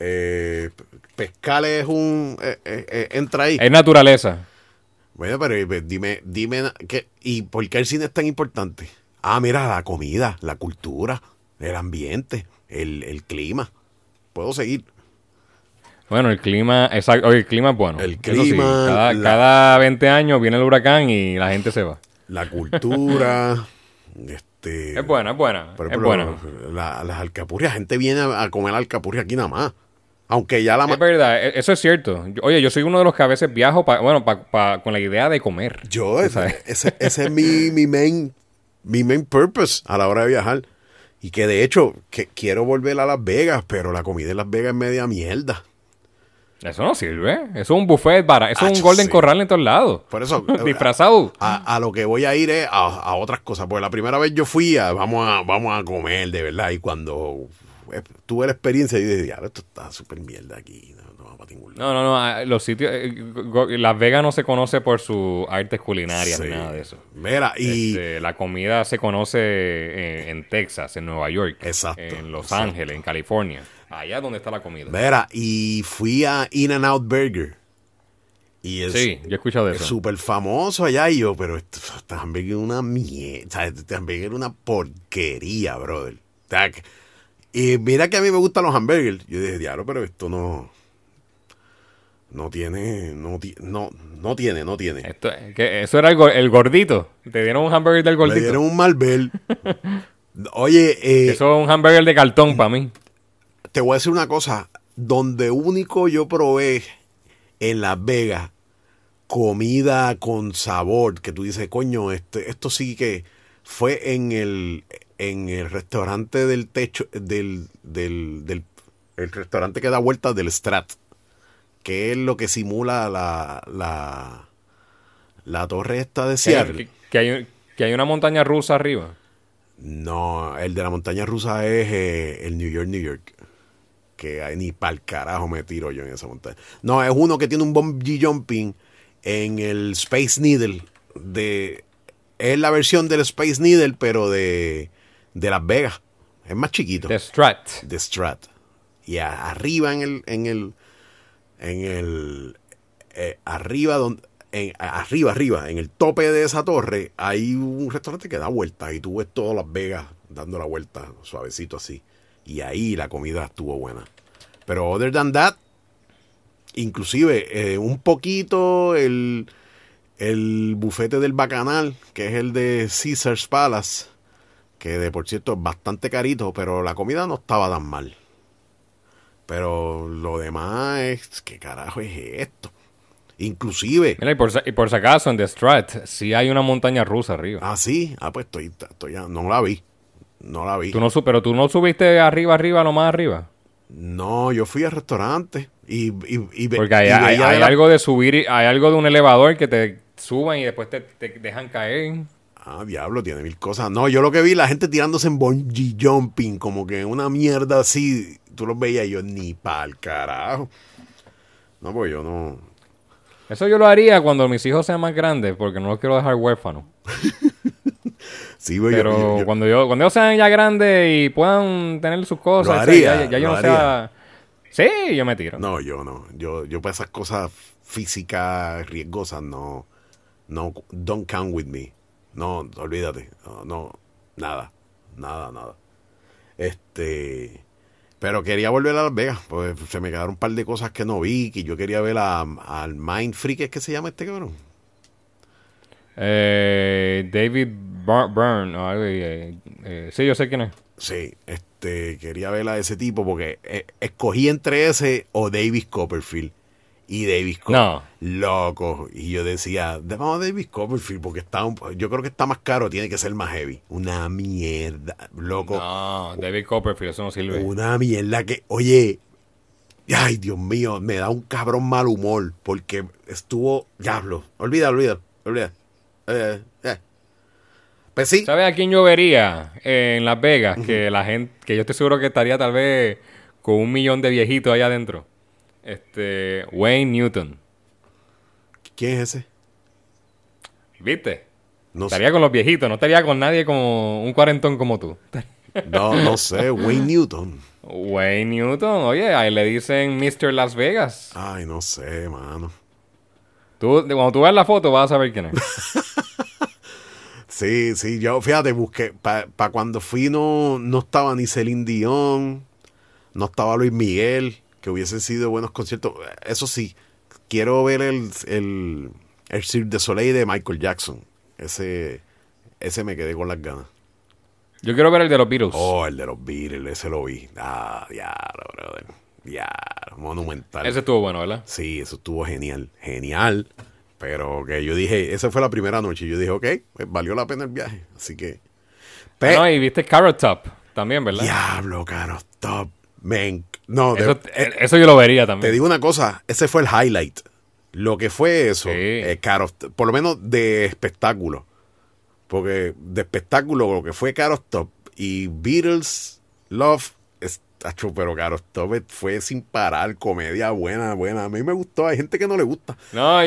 Eh, pescar es un... Eh, eh, entra ahí. Es naturaleza. Bueno, pero dime, dime, ¿qué, ¿y por qué el cine es tan importante? Ah, mira, la comida, la cultura, el ambiente, el, el clima. Puedo seguir. Bueno, el clima, exacto, el clima es bueno. El clima. cada, 20 años viene el huracán y la gente se va. La cultura. <laughs> este, es buena, es buena. es buena. las alcapurrias, gente viene a, comer alcapurria aquí nada más. Aunque ya la... Es verdad, e, eso es cierto. Oye, yo soy uno de los que a veces viajo, bueno, con la idea de comer. Yo, ese, ese, es mi, mi, main, mi main purpose a la hora de viajar. Y que de hecho, que quiero volver a Las Vegas, pero la comida en Las Vegas es media mierda. Eso no sirve. Eso es un buffet barato. Eso es un Golden Corral en todos lados. Por eso. <laughs> Disfrazado. A, lo que voy a ir es a, otras cosas. Porque la primera vez yo fui a vamos a, vamos a comer de verdad. Y cuando eh, tuve la experiencia, yo dije, esto está súper mierda aquí. No, no, ningún lado. no, no, no. Los sitios. Eh, Las Vegas no se conoce por su artes culinarias ni nada de eso. Mira, y. Este, la comida se conoce en, Texas, en Nueva York. Exacto. En Los Ángeles, en California. Allá donde está la comida. Mira, y fui a In and Out Burger. Y es, sí, yo he escuchado de eso. súper famoso allá y yo, pero este, este hamburger es una mierda. Este hamburger es una porquería, brother. Y mira que a mí me gustan los hamburgers. Yo dije, diablo, pero esto no. No tiene, no, no, no tiene, no tiene. Esto, que eso era el, gordito. Te dieron un hamburger del gordito. Me dieron un Malbel. <laughs> Oye, eh, eso es un hamburger de cartón para mí te voy a decir una cosa, donde único yo probé en Las Vegas comida con sabor, que tú dices, coño, este, esto sí que fue en el, en el restaurante del techo, del, del, del el restaurante que da vueltas del Strat, que es lo que simula la, la, la torre esta de Seattle. Que, hay, que hay una montaña rusa arriba. No, el de la montaña rusa es eh, el New York, New York que ni pa'l carajo me tiro yo en esa montaña. No, es uno que tiene un bungee jumping en el Space Needle. De, es la versión del Space Needle, pero de, de Las Vegas. Es más chiquito. The Strat. The Strat. Y arriba en el, en el, en el, eh, arriba donde, en, arriba, arriba, en el tope de esa torre, hay un restaurante que da vuelta y tú ves todas Las Vegas dando la vuelta suavecito así. Y ahí la comida estuvo buena. Pero other than that, inclusive eh, un poquito el, el bufete del bacanal, que es el de Caesar's Palace, que de por cierto es bastante carito, pero la comida no estaba tan mal. Pero lo demás es, ¿qué carajo es esto? Inclusive. Mira, y por, y por si acaso en The Strat, sí hay una montaña rusa arriba. Ah, sí. Ah, pues estoy, estoy ya, no la vi. No la vi. ¿Tú no, pero tú no subiste arriba, arriba, lo más arriba. No, yo fui al restaurante y, y, Porque hay, algo de subir, hay algo de un elevador que te suban y después te, dejan caer. Ah, diablo, tiene mil cosas. No, yo lo que vi, la gente tirándose en bungee jumping, como que una mierda así. Tú lo veías y yo ni pa'l carajo. No, pues yo no. Eso yo lo haría cuando mis hijos sean más grandes, porque no los quiero dejar huérfanos. <laughs> Sí, yo- Pero yo- yo- cuando yo cuando ellos sean ya grandes y puedan tener sus cosas, Lo haría, ya, ya yo lo no sea... Sí, yo me tiro. No, yo no. Yo, yo para esas cosas físicas riesgosas no. No, don't count with me. No, olvídate. No, no, nada. Nada, nada. Este. Pero quería volver a Las Vegas. Pues se me quedaron un par de cosas que no vi. Que yo quería ver a- al Mind Freak. ¿Es que se llama este cabrón? Eh, David Byrne. eh, eh, sí, yo sé quién es. Sí, este, quería ver a ese tipo porque eh, escogí entre ese o Davis Copperfield. Y Davis Copperfield. No. Loco. Y yo decía, vamos a Davis Copperfield porque está un- yo creo que está más caro, tiene que ser más heavy. Una mierda, loco. No, David Copperfield, eso no sirve. Una mierda que, oye, ay Dios mío, me da un cabrón mal humor porque estuvo, diablo, olvida, olvida, olvida. Eh, eh. Pues sí, ¿Sabes a quién yo vería en Las Vegas? Que la gente, que yo estoy seguro que estaría tal vez con un millón de viejitos allá adentro. Este, Wayne Newton. ¿quién es ese? ¿Viste? No sé. Estaría con los viejitos, no estaría con nadie como un cuarentón como tú. <laughs> No, no sé, Wayne Newton. Wayne Newton, oye, ahí le dicen Mr. Las Vegas. Ay, no sé, mano. Tú, cuando tú veas la foto vas a saber quién es. <laughs> Sí, sí, yo, fíjate, busqué, para cuando fui no, no estaba ni Celine Dion, no estaba Luis Miguel, que hubiesen sido buenos conciertos. Eso sí, quiero ver el, el, el Cirque du Soleil de Michael Jackson. Ese, ese me quedé con las ganas. Yo quiero ver el de los Beatles. Oh, el de los Beatles, ese lo vi. Ah, diablo, brother. Diablo, monumental. Ese estuvo bueno, ¿verdad? Sí, eso estuvo genial, genial. Pero que yo dije, esa fue la primera noche. Yo dije, ok, pues valió la pena el viaje. Así que. Pe- no, y viste Carrot Top también, ¿verdad? Diablo, caro, top. Men. No, Eso, eh, eso yo lo vería te también. digo una cosa, ese fue el highlight. Lo que fue eso, Sí. eh, Caro, por lo menos de espectáculo. Porque de espectáculo, lo que fue Caro Top y Beatles, Love, pero Caro Top fue sin parar, comedia buena, buena. A mí me gustó, hay gente que no le gusta. No,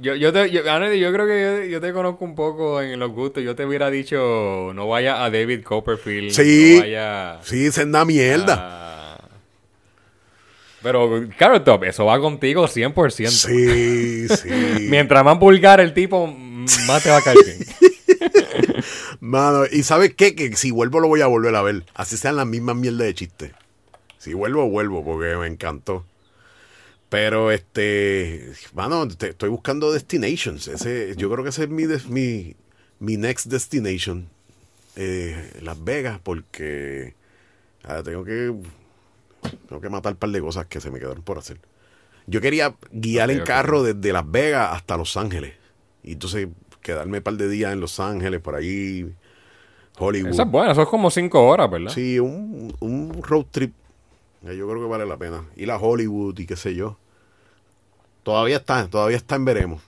yo, yo, te, yo, Andy, yo creo que yo, yo te conozco un poco en los gustos. Yo te hubiera dicho, no vaya a David Copperfield. Sí. No vaya Sí, una mierda. a- Pero Carrot Top, eso va contigo 100%. Sí, sí. <laughs> Mientras más vulgar el tipo, más te va a caer bien. <laughs> Mano, y ¿sabes qué? Que si vuelvo lo voy a volver a ver. Así sean las mismas mierdas de chistes. Si vuelvo, vuelvo, porque me encantó. Pero este, mano, te- estoy buscando destinations. Ese, yo creo que ese es mi, mi, mi next destination. Eh, Las Vegas, porque ah, tengo que tengo que matar un par de cosas que se me quedaron por hacer. Yo quería guiar en carro desde Las Vegas hasta Los Ángeles. Y entonces quedarme un par de días en Los Ángeles, por ahí, Hollywood. Eso es bueno, eso es como 5 horas, ¿verdad? Sí, un, un road trip. Yo creo que vale la pena. Ir a Hollywood y qué sé yo. Todavía está, todavía está en veremos.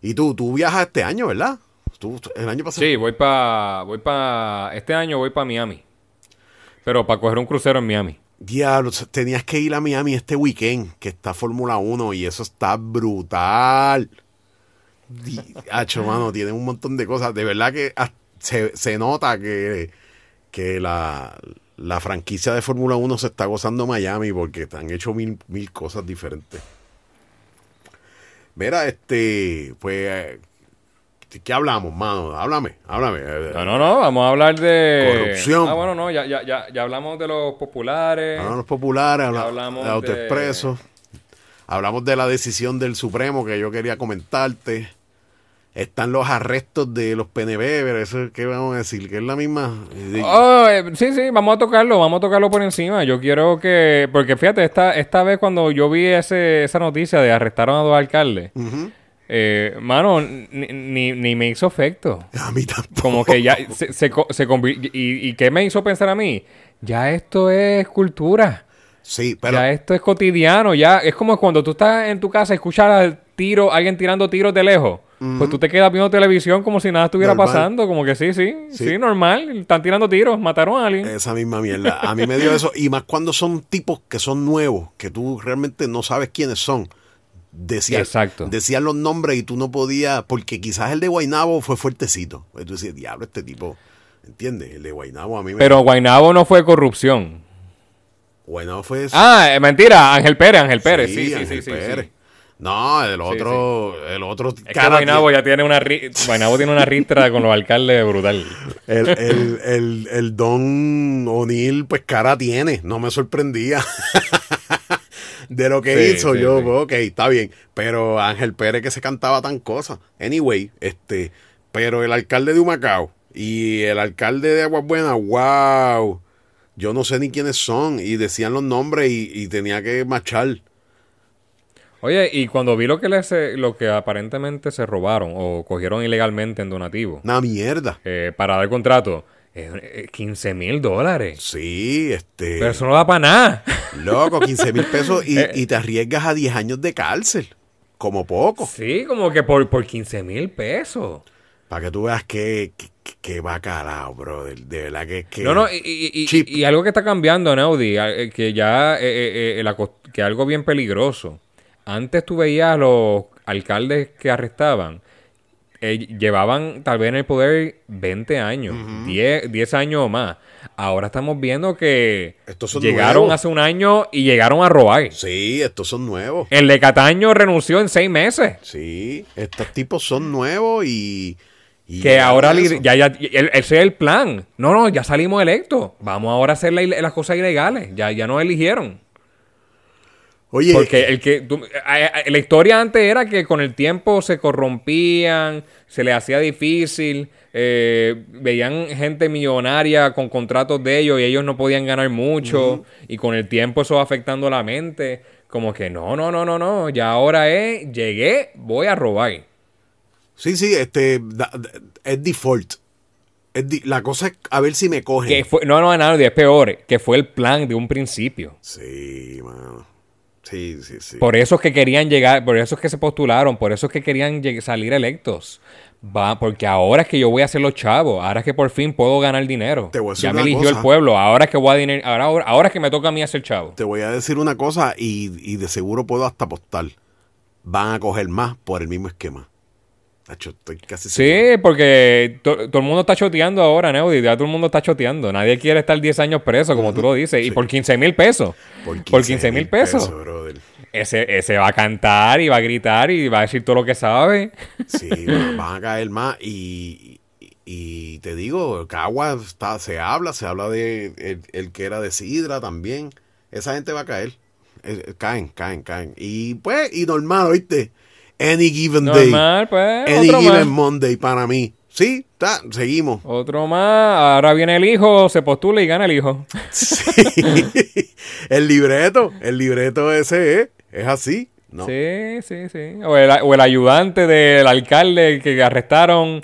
Y tú, tú viajas este año, ¿verdad? Tú, tú- el año pasado. Sí, voy para. Voy pa, este año voy para Miami. Pero para coger un crucero en Miami. Diablo, tenías que ir a Miami este weekend, que está Fórmula 1 y eso está brutal. Hacho, mano, tiene un montón de cosas. De verdad que se, se nota que, que la, la franquicia de Fórmula 1 se está gozando Miami porque han hecho mil, mil cosas diferentes. Mira, este, pues, ¿qué hablamos, mano? Háblame, háblame. No, no, no, vamos a hablar de. Corrupción. Ah, bueno, no, ya, ya, ya, ya hablamos de los populares. Hablamos de los populares, habla- hablamos de AutoExpreso. Hablamos de la decisión del Supremo que yo quería comentarte. Están los arrestos de los PNB, pero eso ¿qué vamos a decir? Que es la misma. eh, Oh, eh, sí, sí, vamos a tocarlo, vamos a tocarlo por encima. Yo quiero que, porque fíjate, esta, esta vez cuando yo vi ese, esa noticia de arrestaron a dos alcaldes, Ujú. Eh, mano, ni, ni, ni me hizo efecto. A mí tampoco. Como que ya se, se, se y, ¿Y qué me hizo pensar a mí? Ya esto es cultura. Sí, pero. ya esto es cotidiano. Ya es como cuando tú estás en tu casa y escuchas al tiro, alguien tirando tiros de lejos. Pues tú te quedas viendo televisión como si nada estuviera Normal. pasando. Como que sí, sí, sí, Sí. normal. Están tirando tiros, mataron a alguien. Esa misma mierda. A mí me dio eso. Y más cuando son tipos que son nuevos, que tú realmente no sabes quiénes son. Exacto. decían los nombres y tú no podías, porque quizás el de Guainabo fue fuertecito. Pues tú decías, diablo, este tipo, ¿entiendes? El de Guainabo a mí me... Pero Guainabo no fue corrupción. Guaynabo fue... Ah, eh, mentira, Ángel Pérez, Ángel Pérez, sí, sí, Ángel sí, sí, Pérez. sí. No, el Sí, otro, el otro... Es que cara Guainabo ya tiene una ri- Guaynabo tiene una ristra con los alcaldes brutal. El, el, el, el Don O'Neill, pues cara tiene, no me sorprendía. <laughs> de lo que Sí, hizo, sí, yo, sí. ok, está bien. Pero Ángel Pérez que se cantaba tan cosas. Anyway, este, pero el alcalde de Humacao y el alcalde de Aguas Buenas, wow. Yo no sé ni quiénes son. Y decían los nombres y, y tenía que marchar. Oye, y cuando vi lo que les, lo que aparentemente se robaron o cogieron ilegalmente en donativo Una mierda. eh, para dar contrato, 15 mil dólares. Sí, este. Pero eso no da para nada. Loco, 15 mil pesos y, <laughs> Eh. y te arriesgas a 10 años de cárcel. Como poco. Sí, como que por, por 15 mil pesos. Para que tú veas que, que, que bacalao, bro. De, de verdad que, que No, no, y, y- y- algo que está cambiando, Naudi, eh, que ya, eh, eh, eh, la que algo bien peligroso. Antes tú veías a los alcaldes que arrestaban, eh, llevaban tal vez en el poder 20 años, 10, 10 años o más. Ahora estamos viendo que Estos son llegaron nuevos. hace un año y llegaron a robar. Sí, estos son nuevos. El de Cataño renunció en seis meses. Sí, estos tipos son nuevos y... y Que ahora ya, ya, el- ese es el plan. No, no, ya salimos electos. Vamos ahora a hacer la las cosas ilegales. Ya, ya nos eligieron. Oye, Porque el que tú- la historia antes era que con el tiempo se corrompían, se les hacía difícil, eh, veían gente millonaria con contratos de ellos y ellos no podían ganar mucho y con el tiempo eso va afectando la mente. Como que no, no, no, no, no, ya ahora es, llegué, voy a robar. sí, sí, este... da- da- es default. Es di- la cosa es a ver si me cogen. Que fue, no, no, no, es peor, que fue el plan de un principio. Sí, mano. Sí, sí, sí. Por eso es que querían llegar, por eso es que se postularon, por eso es que querían salir electos. Va, porque ahora es que yo voy a hacer los chavos, ahora es que por fin puedo ganar dinero. Te voy a decir ya me eligió cosa. el pueblo, ahora es que voy a diner- ahora, ahora, ahora es que me toca a mí hacer chavo. Te voy a decir una cosa y, y de seguro puedo hasta apostar. Van a coger más por el mismo esquema. Tacho, estoy casi seguro. Sí, porque to- todo el mundo está choteando ahora, Neudi. Ya todo el mundo está choteando. Nadie quiere estar 10 años preso, como tú lo dices. Y por 15 mil pesos. Por 15 mil pesos. brother. Ese, ese va a cantar y va a gritar y va a decir todo lo que sabe. Sí, van van a caer más y, y- y te digo, Cagua está, se habla, se habla de el, el que era de Sidra también. Esa gente va a caer. Eh, eh, caen, caen, caen. Y pues, y normal, ¿oíste? Any given Normal, pues. day. Any Otro given más. Monday para mí. Sí, está, seguimos. Otro más. Ahora viene el hijo, se postula y gana el hijo. <laughs> Sí. el libreto, el libreto ese es, es así. No. Sí, sí, sí. O el, o el ayudante del alcalde que arrestaron,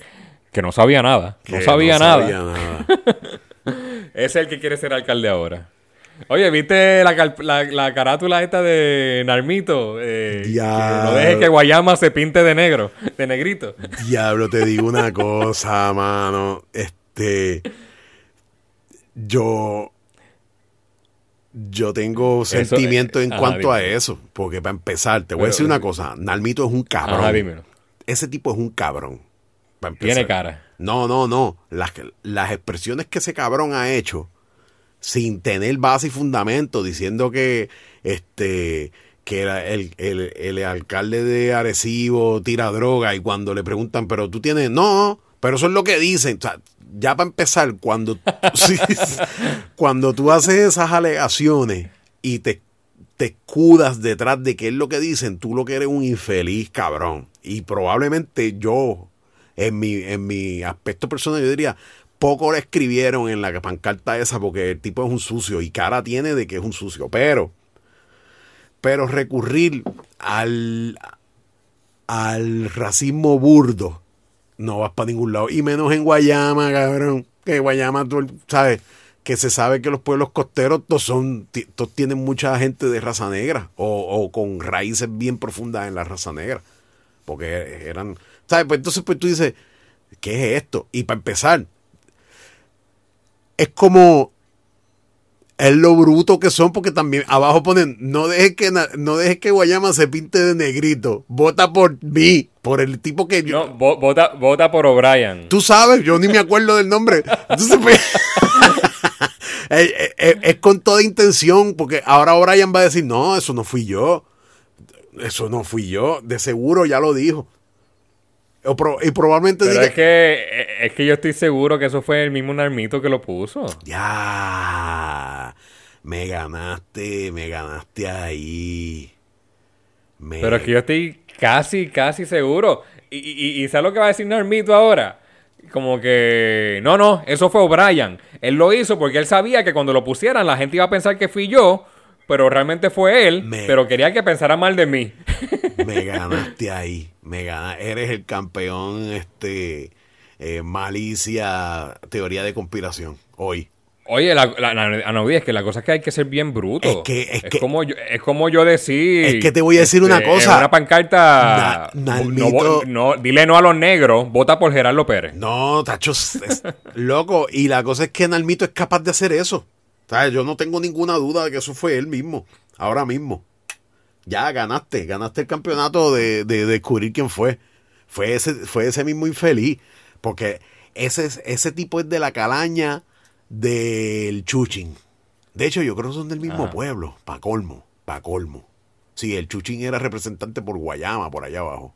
que no sabía nada. No sabía nada. sabía nada. <laughs> Es el que quiere ser alcalde ahora. Oye, ¿viste la, cal- la- la carátula esta de Narmito? Eh, Ya. que no deje que Guayama se pinte de negro, de negrito. Diablo, te digo una <laughs> cosa, mano. Este. Yo. Yo tengo sentimiento en ajá, cuanto a eso. Porque para empezar, te voy a decir una eh, cosa. Nalmito es un cabrón. Ajá, dímelo. Ese tipo es un cabrón. para empezar. Tiene cara. No, no, no. Las, las expresiones que ese cabrón ha hecho sin tener base y fundamento, diciendo que este que el, el, el alcalde de Arecibo tira droga y cuando le preguntan, pero tú tienes, no, pero eso es lo que dicen. Ya para empezar, cuando, <laughs> cuando tú haces esas alegaciones y te, te escudas detrás de qué es lo que dicen, tú lo que eres un infeliz cabrón. Y probablemente yo, en mi, en mi aspecto personal, yo diría, poco le escribieron en la pancarta esa porque el tipo es un sucio y cara tiene de que es un sucio. Pero, pero recurrir al, al racismo burdo no vas para ningún lado. Y menos en Guayama, cabrón. Que Guayama, tú sabes, que se sabe que los pueblos costeros todos, son, todos tienen mucha gente de raza negra o, o con raíces bien profundas en la raza negra. Porque eran, ¿sabes? Pues entonces pues tú dices, ¿qué es esto? Y para empezar, es como es lo bruto que son porque también abajo ponen no dejes que no dejes que Guayama se pinte de negrito vota por mí por el tipo que yo No, vo- vota, vota por O'Brien. tú sabes yo ni me acuerdo del nombre entonces pues, es, <laughs> es- es con toda intención porque ahora Brian va a decir no eso no fui yo eso no fui yo de seguro ya lo dijo O pro- y probablemente Pero diga es que, es que yo estoy seguro que eso fue el mismo Narmito que lo puso. Ya, me ganaste, me ganaste ahí. Me- Pero es que yo estoy casi, casi seguro. Y, y, y ¿sabes lo que va a decir Narmito ahora? Como que, no, no, eso fue O'Brien. Él lo hizo porque él sabía que cuando lo pusieran la gente iba a pensar que fui yo, pero realmente fue él, Me- pero quería que pensara mal de mí. <laughs> me ganaste <laughs> ahí, me ganaste. Eres el campeón, este, eh, malicia, teoría de conspiración, hoy. Oye, la, la, la- Anaudí, es que la cosa es que hay que ser bien bruto. Es que- es que- como yo, es como yo decir. Es que te voy a decir una este, cosa. una pancarta. Na- no, no, dile no a los negros, vota por Gerardo Pérez. No, tacho, es- es loco. Y la cosa es que Nalmito es capaz de hacer eso. ¿Sabes? Yo no tengo ninguna duda de que eso fue él mismo, ahora mismo. Ya ganaste, ganaste el campeonato de, de descubrir quién fue. Fue ese, fue ese mismo infeliz. Porque ese, es- ese tipo es de la calaña del Chuchín. De hecho, yo creo que son del mismo Ajá. pueblo, pa' colmo, pa' colmo. Sí, el Chuchín era representante por Guayama, por allá abajo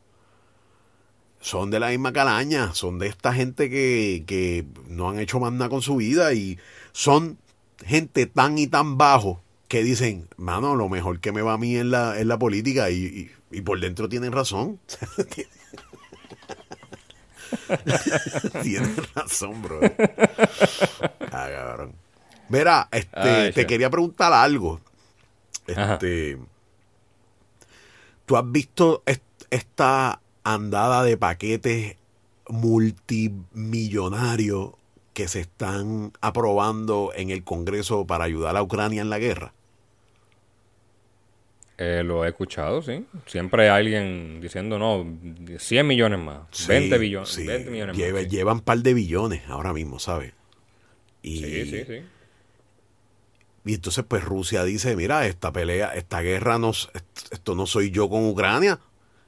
son de la misma calaña, son de esta gente que, que no han hecho más nada con su vida y son gente tan y tan bajo que dicen, mano, lo mejor que me va a mí es la, es la política y, y- y por dentro tienen razón. <laughs> tienen razón, bro. Ah, cabrón. Mira, este, Ay, te quería preguntar algo. Ajá. Este, ¿Tú has visto est- esta andada de paquetes multimillonarios que se están aprobando en el Congreso para ayudar a Ucrania en la guerra? Eh, lo he escuchado, sí. Siempre hay alguien diciendo, no, 100 millones más, 20 Sí, billones, sí. 20 millones Lleva- más. sí. Llevan un par de billones ahora mismo, ¿sabes? Y, Sí, sí, sí. y entonces pues Rusia dice, mira, esta pelea, esta guerra, no, es- esto no soy yo con Ucrania,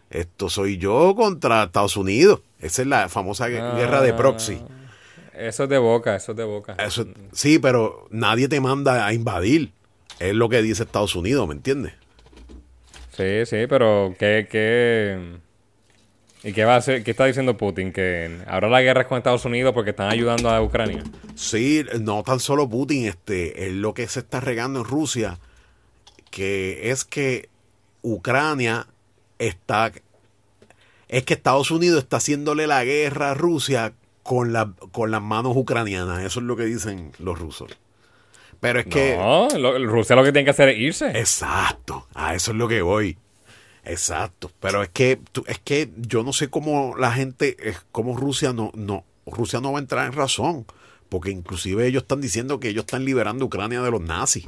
esto soy yo contra Estados Unidos. Esa es la famosa gue- guerra de proxy. Eso es de boca, eso es de boca. Eso, sí, pero nadie te manda a invadir. Es lo que dice Estados Unidos, ¿me entiendes? Sí, sí, pero ¿qué, qué... ¿Y qué va a hacer? ¿Qué está diciendo Putin? ¿Que ahora la guerra es con Estados Unidos porque están ayudando a Ucrania? Sí, no tan solo Putin, este, es lo que se está regando en Rusia, que es que Ucrania está, es que Estados Unidos está haciéndole la guerra a Rusia con, la, con las manos ucranianas, eso es lo que dicen los rusos. Pero es que... No, lo- Rusia lo que tiene que hacer es irse. Exacto, a eso es lo que voy. Exacto, pero es que tú- es que yo no sé cómo la gente, cómo Rusia no no Rusia no va a entrar en razón, porque inclusive ellos están diciendo que ellos están liberando Ucrania de los nazis.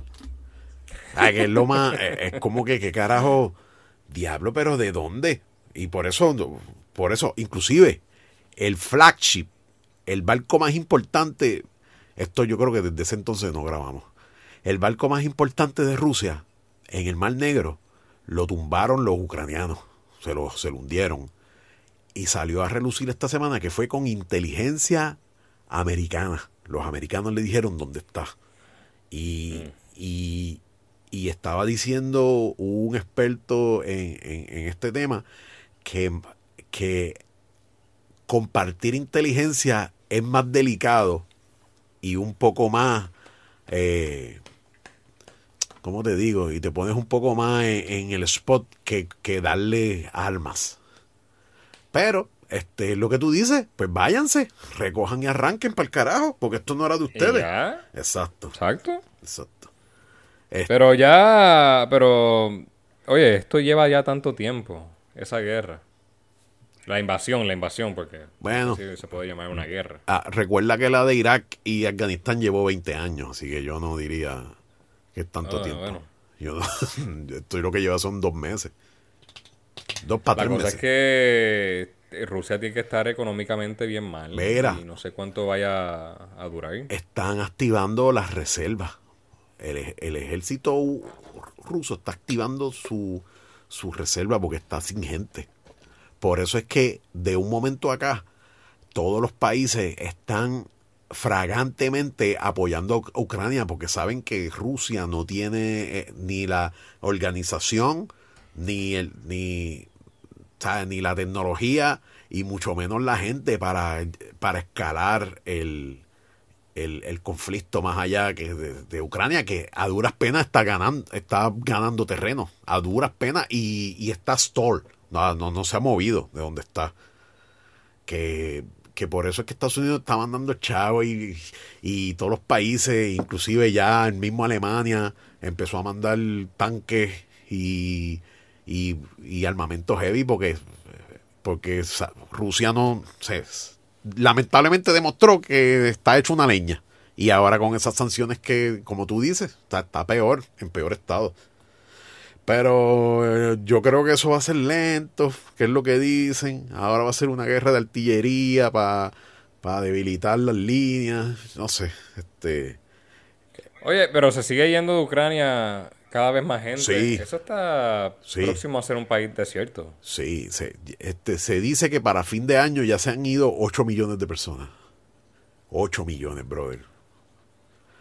Ah, que es lo más es <laughs> es como que qué carajo diablo, pero ¿de dónde? Y por eso por eso inclusive el flagship, el barco más importante, esto yo creo que desde ese entonces no grabamos. El barco más importante de Rusia en el Mar Negro lo tumbaron los ucranianos, se lo, se lo hundieron. Y salió a relucir esta semana que fue con inteligencia americana. Los americanos le dijeron dónde está. Y, y, estaba diciendo un experto en, en- en este tema que, que compartir inteligencia es más delicado y un poco más, eh, ¿cómo te digo? Y te pones un poco más en, en el spot que, que darle armas. Pero, este, lo que tú dices, pues váyanse, recojan y arranquen para el carajo, porque esto no era de ustedes. ya, Exacto, exacto. exacto. Pero ya, pero, oye, esto lleva ya tanto tiempo, esa guerra. La invasión, la invasión, porque Bueno. se puede llamar una guerra. Ah, recuerda que la de Irak y Afganistán llevó 20 años, así que yo no diría que es tanto Ah, tiempo. bueno. Yo no, <laughs> estoy lo que lleva son dos meses. Dos para La tres cosa meses. es que eh, Rusia tiene que estar económicamente bien mal. Mira. Y no sé cuánto vaya a durar. Están activando las reservas. el, el ejército ruso está activando su, su reserva porque está sin gente. Por eso es que de un momento acá, todos los países están fragantemente apoyando a Ucrania porque saben que Rusia no tiene eh, ni la organización ni el ni ni la tecnología y mucho menos la gente para, para escalar el, el, el conflicto más allá que de, de Ucrania que a duras penas está ganando está ganando terreno a duras penas y, y está stall no, no, no se ha movido de donde está que, que por eso es que Estados Unidos está mandando chavo y, y todos los países, inclusive ya el mismo Alemania, empezó a mandar tanques y, y, armamento heavy porque, porque Rusia no se, lamentablemente demostró que está hecho una leña. Y ahora con esas sanciones que, como tú dices, está peor, en peor estado. Pero eh, yo creo que eso va a ser lento, que es lo que dicen. Ahora va a ser una guerra de artillería para debilitar las líneas. No sé, este... Oye, pero se sigue yendo de Ucrania cada vez más gente. Sí. Eso está Sí. próximo a ser un país desierto. Sí, se, este, se dice que para fin de año ya se han ido 8 millones de personas. 8 millones, brother.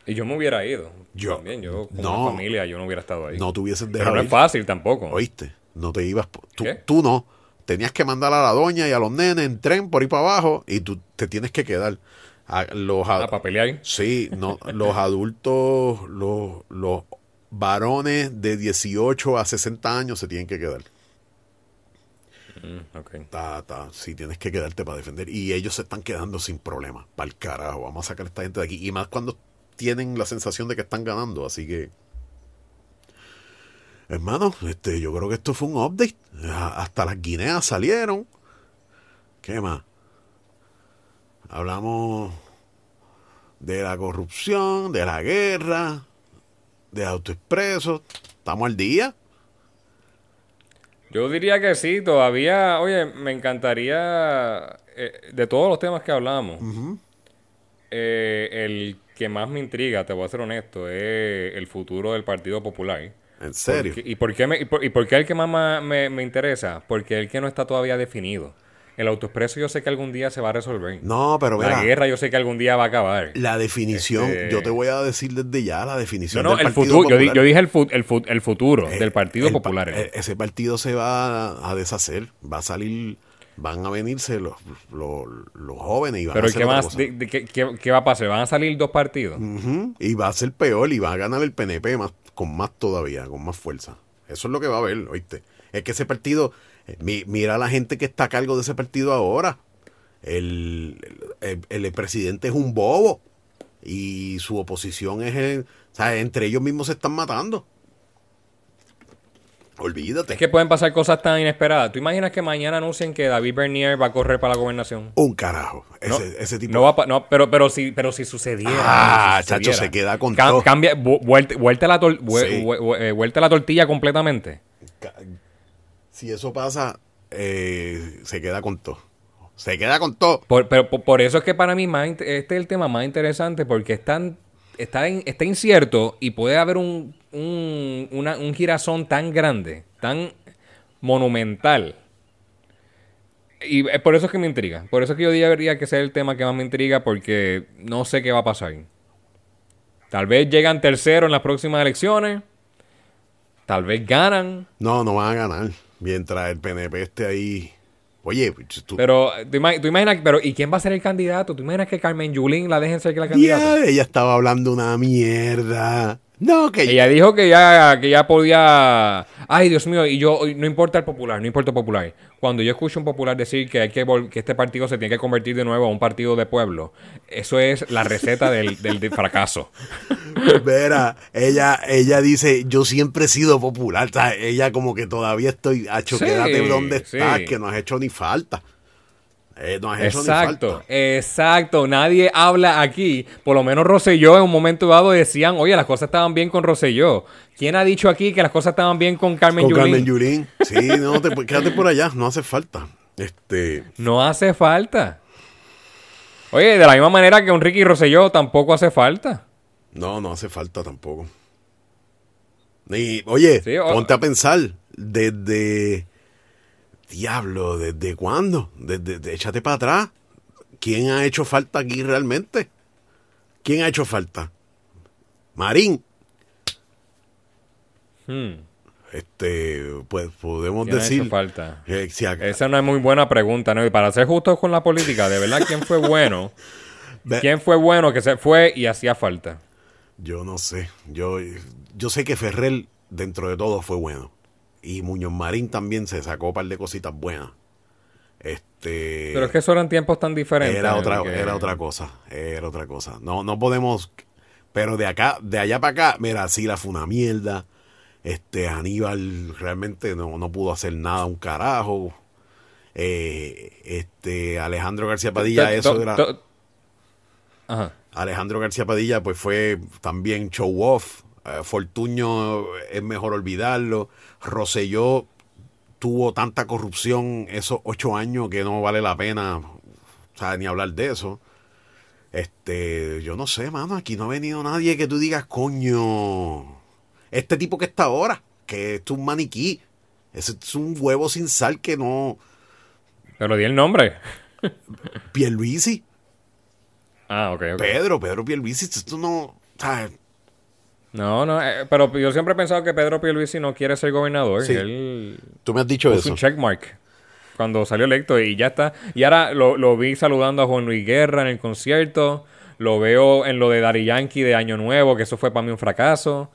Y yo me hubiera ido. Yo- También, yo con no. una familia, yo no hubiera estado ahí. No te hubiesen pero dejado no es fácil tampoco. ¿Oíste? No te ibas. Tú, ¿Qué? tú no. Tenías que mandar a la doña y a los nenes en tren por ahí para abajo y tú te tienes que quedar. A los, a- Ah. Sí, no, los adultos, los, los varones de 18 a 60 años se tienen que quedar. Mm, ok. Ta, ta, sí, tienes que quedarte para defender. Y ellos se están quedando sin problema. Para el carajo, vamos a sacar a esta gente de aquí. Y más cuando tienen la sensación de que están ganando. Así que, hermano, este, yo creo que esto fue un update. A- Hasta las guineas salieron. ¿Qué más? Hablamos de la corrupción, de la guerra, de autoexpresos. Estamos al día. Yo diría que sí, todavía, oye, me encantaría, eh, de todos los temas que hablamos, eh, el que más me intriga, te voy a ser honesto, es el futuro del Partido Popular. En serio. Porque- ¿Y por qué, me, y por, y por qué el que más me, me interesa? Porque el que no está todavía definido. El autoexpreso yo sé que algún día se va a resolver. No, pero mira. La guerra yo sé que algún día va a acabar. La definición, Este- yo te voy a decir desde ya la No, definición no, del el futuro, yo, di- yo dije el, fu- el, fu- el futuro Eh, del Partido pa- Popular. eh, ese partido se va a deshacer, va a salir, van a venirse los, los, los jóvenes y van a Pero ¿y hacer qué otra más? cosa. de- de- qué, qué- qué va a pasar? ¿Van a salir dos partidos? Y va a ser peor y va a ganar el PNP más, con más todavía, con más fuerza. Eso es lo que va a haber, ¿oíste? Es que ese partido, eh, mi- mira a la gente que está a cargo de ese partido ahora. El, el, el- el presidente es un bobo y su oposición es el, o sea, entre ellos mismos se están matando. Olvídate. Es que pueden pasar cosas tan inesperadas. ¿Tú imaginas que mañana anuncien que David Bernier va a correr para la gobernación? Un carajo. Ese, No, ese tipo. No va pa- no, pero, pero, si, pero si sucediera. Ah, si chacho, se queda con cam- todo. Cambia, vu- vuelta, vuelta la tor- vu- Sí. vu- vu- eh, vuelta la tortilla completamente. Si eso pasa, eh, se queda con todo. Se queda con todo. Por, pero por, por eso es que para mí más, este es el tema más interesante porque es tan- está, in- está incierto y puede haber un, un, una- un girazón tan grande, tan monumental. Y es por eso es que me intriga. Por eso es que yo diría que es el tema que más me intriga porque no sé qué va a pasar. Tal vez llegan tercero en las próximas elecciones. Tal vez ganan. No, no van a ganar. Mientras el PNP esté ahí. Oye, tú. Pero ¿tú, ima- tú imaginas, pero ¿y quién va a ser el candidato? ¿Tú imaginas que Carmen Yulín la dejen ser la candidata? Ella estaba hablando una mierda. No, que Ella dijo que ya, que ya podía. Ay, Dios mío, y yo, no importa el popular, no importa el popular. Cuando yo escucho un popular decir que hay que que este partido se tiene que convertir de nuevo a un partido de pueblo, eso es la receta del, del- del fracaso. <laughs> Vera, ella, ella dice, yo siempre he sido popular. O sea, ella como que todavía estoy, hacho, Sí, quédate donde sí. estás, que no has hecho ni falta. Eh, no Exacto, exacto. Nadie habla aquí. Por lo menos Rosselló en un momento dado decían, oye, las cosas estaban bien con Rosselló. ¿Quién ha dicho aquí que las cosas estaban bien con Carmen Con? Carmen Yulín. Sí, no, te, quédate por allá, no hace falta. Este, No hace falta. Oye, de la misma manera que un Ricky Rosselló tampoco hace falta. no, no hace falta tampoco. Y, oye, Sí, o- ponte a pensar, desde... Diablo, ¿desde cuándo? Desde, de- échate para atrás. ¿Quién ha hecho falta aquí realmente? ¿Quién ha hecho falta? Marín. Hmm, Este, pues podemos ¿quién ha decir... hecho falta? que si acá- Esa no es muy buena pregunta, ¿no? Y para ser justos con la política, de verdad, ¿quién fue bueno? <laughs> ¿Quién fue bueno que se fue y hacía falta? Yo no sé. Yo, yo sé que Ferrer, dentro de todo, fue bueno. Y Muñoz Marín también se sacó un par de cositas buenas. Este. Pero es que eso eran tiempos tan diferentes. era otra, que- era otra cosa. Era otra cosa. No, no podemos. Pero de acá, de allá para acá, mira, Sila fue una mierda. Este, Aníbal realmente no, no pudo hacer nada, un carajo. Eh, este, Alejandro García Padilla, To- eso to- era. to- Ajá. Alejandro García Padilla, pues fue también show off. Eh, Fortuño es mejor olvidarlo. Rosselló tuvo tanta corrupción esos ocho años que no vale la pena o sea, ni hablar de eso. Este, yo no sé, mano, aquí no ha venido nadie que tú digas, coño, este tipo que está ahora, que es un maniquí, ese es un huevo sin sal que no, Pero di el nombre. <laughs> Pierluisi, Ah, ok, ok. Pedro, Pedro Pierluisi, esto no, o sea, No, no, eh, pero yo siempre he pensado que Pedro Pierluisi no quiere ser gobernador. Sí. Él tú me has dicho eso. un checkmark cuando salió electo y ya está. Y ahora lo, lo vi saludando a Juan Luis Guerra en el concierto. Lo veo en lo de Dari Yankee de Año Nuevo, que eso fue para mí un fracaso.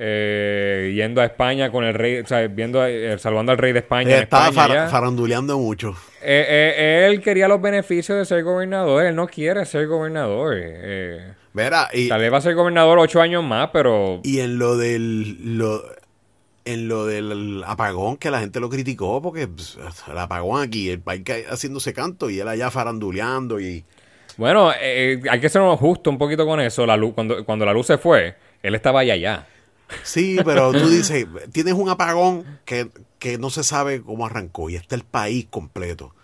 Eh, yendo a España con el rey, o sea, viendo, eh, saludando al rey de España. Estaba España faranduleando mucho. Eh, eh, él quería los beneficios de ser gobernador. Él no quiere ser gobernador. Eh, Verá, y, tal vez va a ser gobernador ocho años más, pero y en lo del lo, en lo del apagón que la gente lo criticó porque pues, el apagón aquí, el país haciéndose canto y él allá faranduleando y Bueno, eh, hay que ser justo un poquito con eso. La luz, cuando, cuando la luz se fue, él estaba allá allá. sí, pero tú <laughs> dices, tienes un apagón que, que no se sabe cómo arrancó y está el país completo.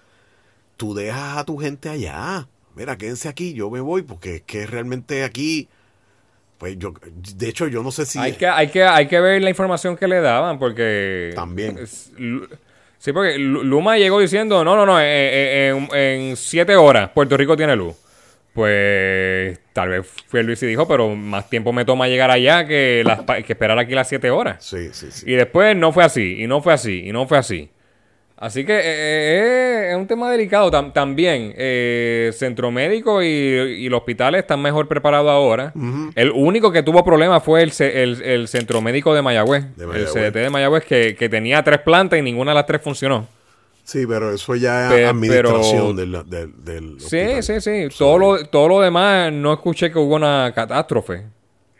Tú dejas a tu gente allá. Mira, quédense aquí, yo me voy porque es que realmente aquí pues yo de hecho yo no sé si Hay, que, hay, que, hay que ver la información que le daban, porque... También. es- Sí, porque Lu- Luma llegó diciendo, no, no, no, eh, eh, en, en siete horas Puerto Rico tiene luz. Pues tal vez fue Luis y dijo, pero más tiempo me toma llegar allá que, las, que esperar aquí las siete horas. Sí, sí, sí. Y después no fue así, y no fue así, y no fue así. Así que eh, eh, es un tema delicado. Tam- también, eh, Centro Médico y, y los hospitales están mejor preparados ahora. El único que tuvo problemas fue el, el, el Centro Médico de Mayagüez. De El. CDT de Mayagüez que, que tenía tres plantas y ninguna de las tres funcionó. Sí, pero eso ya es administración pero- del, del, del Sí, sí, sí. Todo lo, todo lo demás, no escuché que hubo una catástrofe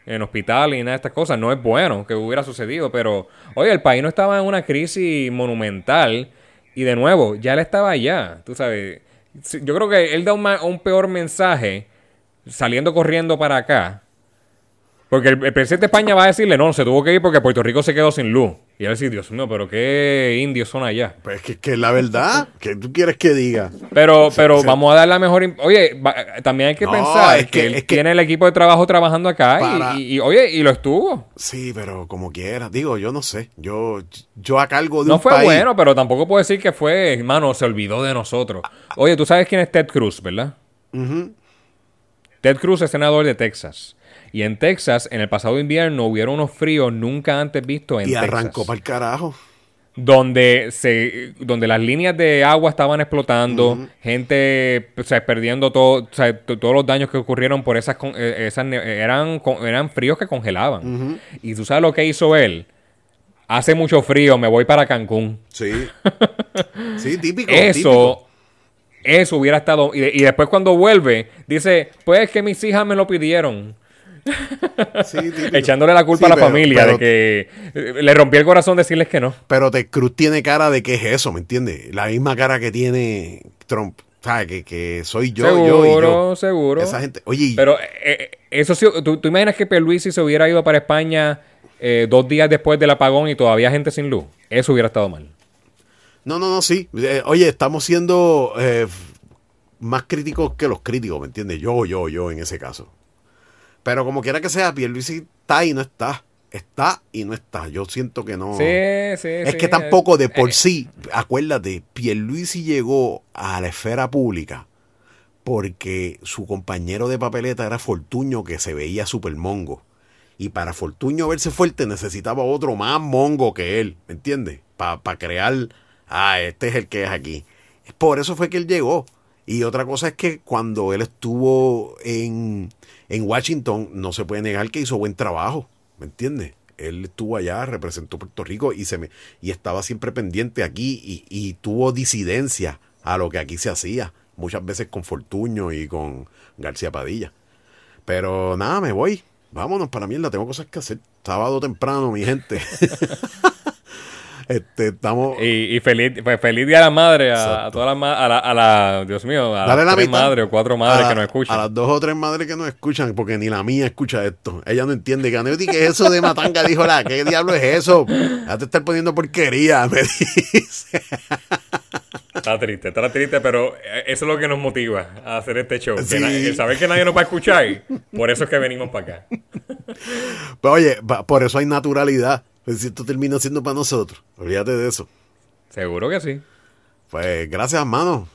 en hospital y nada de estas cosas. No es bueno que hubiera sucedido, pero oye, el país no estaba en una crisis monumental y de nuevo, ya él estaba allá, tú sabes. Yo creo que él da un, un peor mensaje saliendo corriendo para acá. Porque el, el presidente de España va a decirle, no, se tuvo que ir porque Puerto Rico se quedó sin luz. Y a decir, Dios mío, pero qué indios son allá. Pues que, que la verdad, que tú quieres que diga. Pero, pero vamos a dar la mejor. Oye, va- también hay que No, pensar es que, que- él es que- tiene el equipo de trabajo trabajando acá y- Para- y, y, oye, y lo estuvo. Sí, pero como quieras. Digo, yo no sé. Yo, yo a cargo de No un fue país. bueno, pero tampoco puedo decir que fue, hermano, se olvidó de nosotros. Oye, tú sabes quién es Ted Cruz, ¿verdad? Ted Cruz es senador de Texas. Y en Texas, en el pasado invierno, hubieron unos fríos nunca antes vistos en Y Texas. arrancó para el carajo. donde se donde las líneas de agua estaban explotando, gente o sea, perdiendo todo, o sea, t- todos los daños que ocurrieron por esas eh, esas eran eran fríos que congelaban. Y tú sabes lo que hizo él? Hace mucho frío, me voy para Cancún. Sí. <laughs> sí, típico. Eso típico. eso hubiera estado y, y después cuando vuelve dice, "Pues que mis hijas me lo pidieron." <laughs> Sí. Echándole la culpa Sí, a la pero- familia pero- de que eh, le rompí el corazón decirles que no. Pero Ted Cruz tiene cara de que es eso, ¿me entiendes? La misma cara que tiene Trump. ¿Sabes? Que, que soy yo, yo y yo. seguro. Esa gente. Oye, Pero eh, eh, eso sí, ¿tú, tú imaginas que Pierluisi se hubiera ido para España eh, dos días después del apagón y todavía gente sin luz? Eso hubiera estado mal. No, no, no, sí. Eh, oye, estamos siendo más críticos que los críticos, ¿me entiendes? Yo, yo, yo en ese caso. Pero como quiera que sea, Pierluisi está y no está. está y no está. Yo siento que no. Sí, sí, es sí, que tampoco de por eh, sí, acuérdate, Pierluisi llegó a la esfera pública porque su compañero de papeleta era Fortuño que se veía super mongo. Y para Fortuño verse fuerte necesitaba otro más mongo que él, ¿me entiendes? Para crear, ah, este es el que es aquí. Por eso fue que él llegó. Y otra cosa es que cuando él estuvo en, en Washington, no se puede negar que hizo buen trabajo, ¿me entiendes? Él estuvo allá, representó Puerto Rico y, se me, y estaba siempre pendiente aquí y, y tuvo disidencia a lo que aquí se hacía, muchas veces con Fortuño y con García Padilla. Pero nada, me voy. Vámonos para mierda, tengo cosas que hacer. Sábado temprano, mi gente. <laughs> este, estamos. Y, y feliz, pues feliz día a la madre, a, a todas las ma- a la, a la, Dios mío, a Dale las la tres madres o cuatro madres a, que nos escuchan. A las dos o tres madres que nos escuchan, porque ni la mía escucha esto. Ella no entiende. Canetti, ¿qué es eso de matanga? Dijo la, ¿qué diablo es eso? Ya te estás poniendo porquería, me dice. Está triste, está triste, pero eh, eso es lo que nos motiva a hacer este show. Que Sí. na- el saber que nadie nos va a escuchar, por eso es que venimos para acá. Pues oye, por eso hay naturalidad. Pues si esto termina siendo para nosotros. Olvídate de eso. Seguro que sí. Pues gracias, hermano.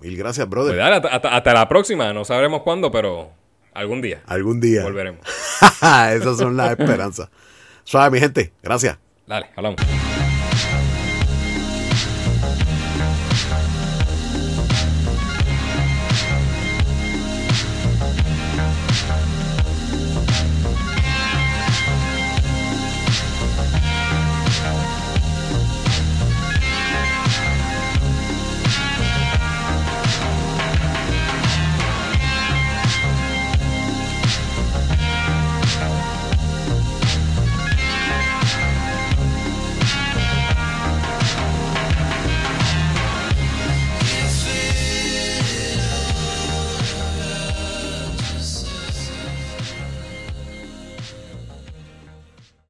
Mil gracias, brother. Pues dale, hasta, hasta- hasta la próxima. No sabremos cuándo, pero algún día Algún día. volveremos. <laughs> Esas son las esperanzas. Suave, mi gente. Gracias. Dale, hablamos.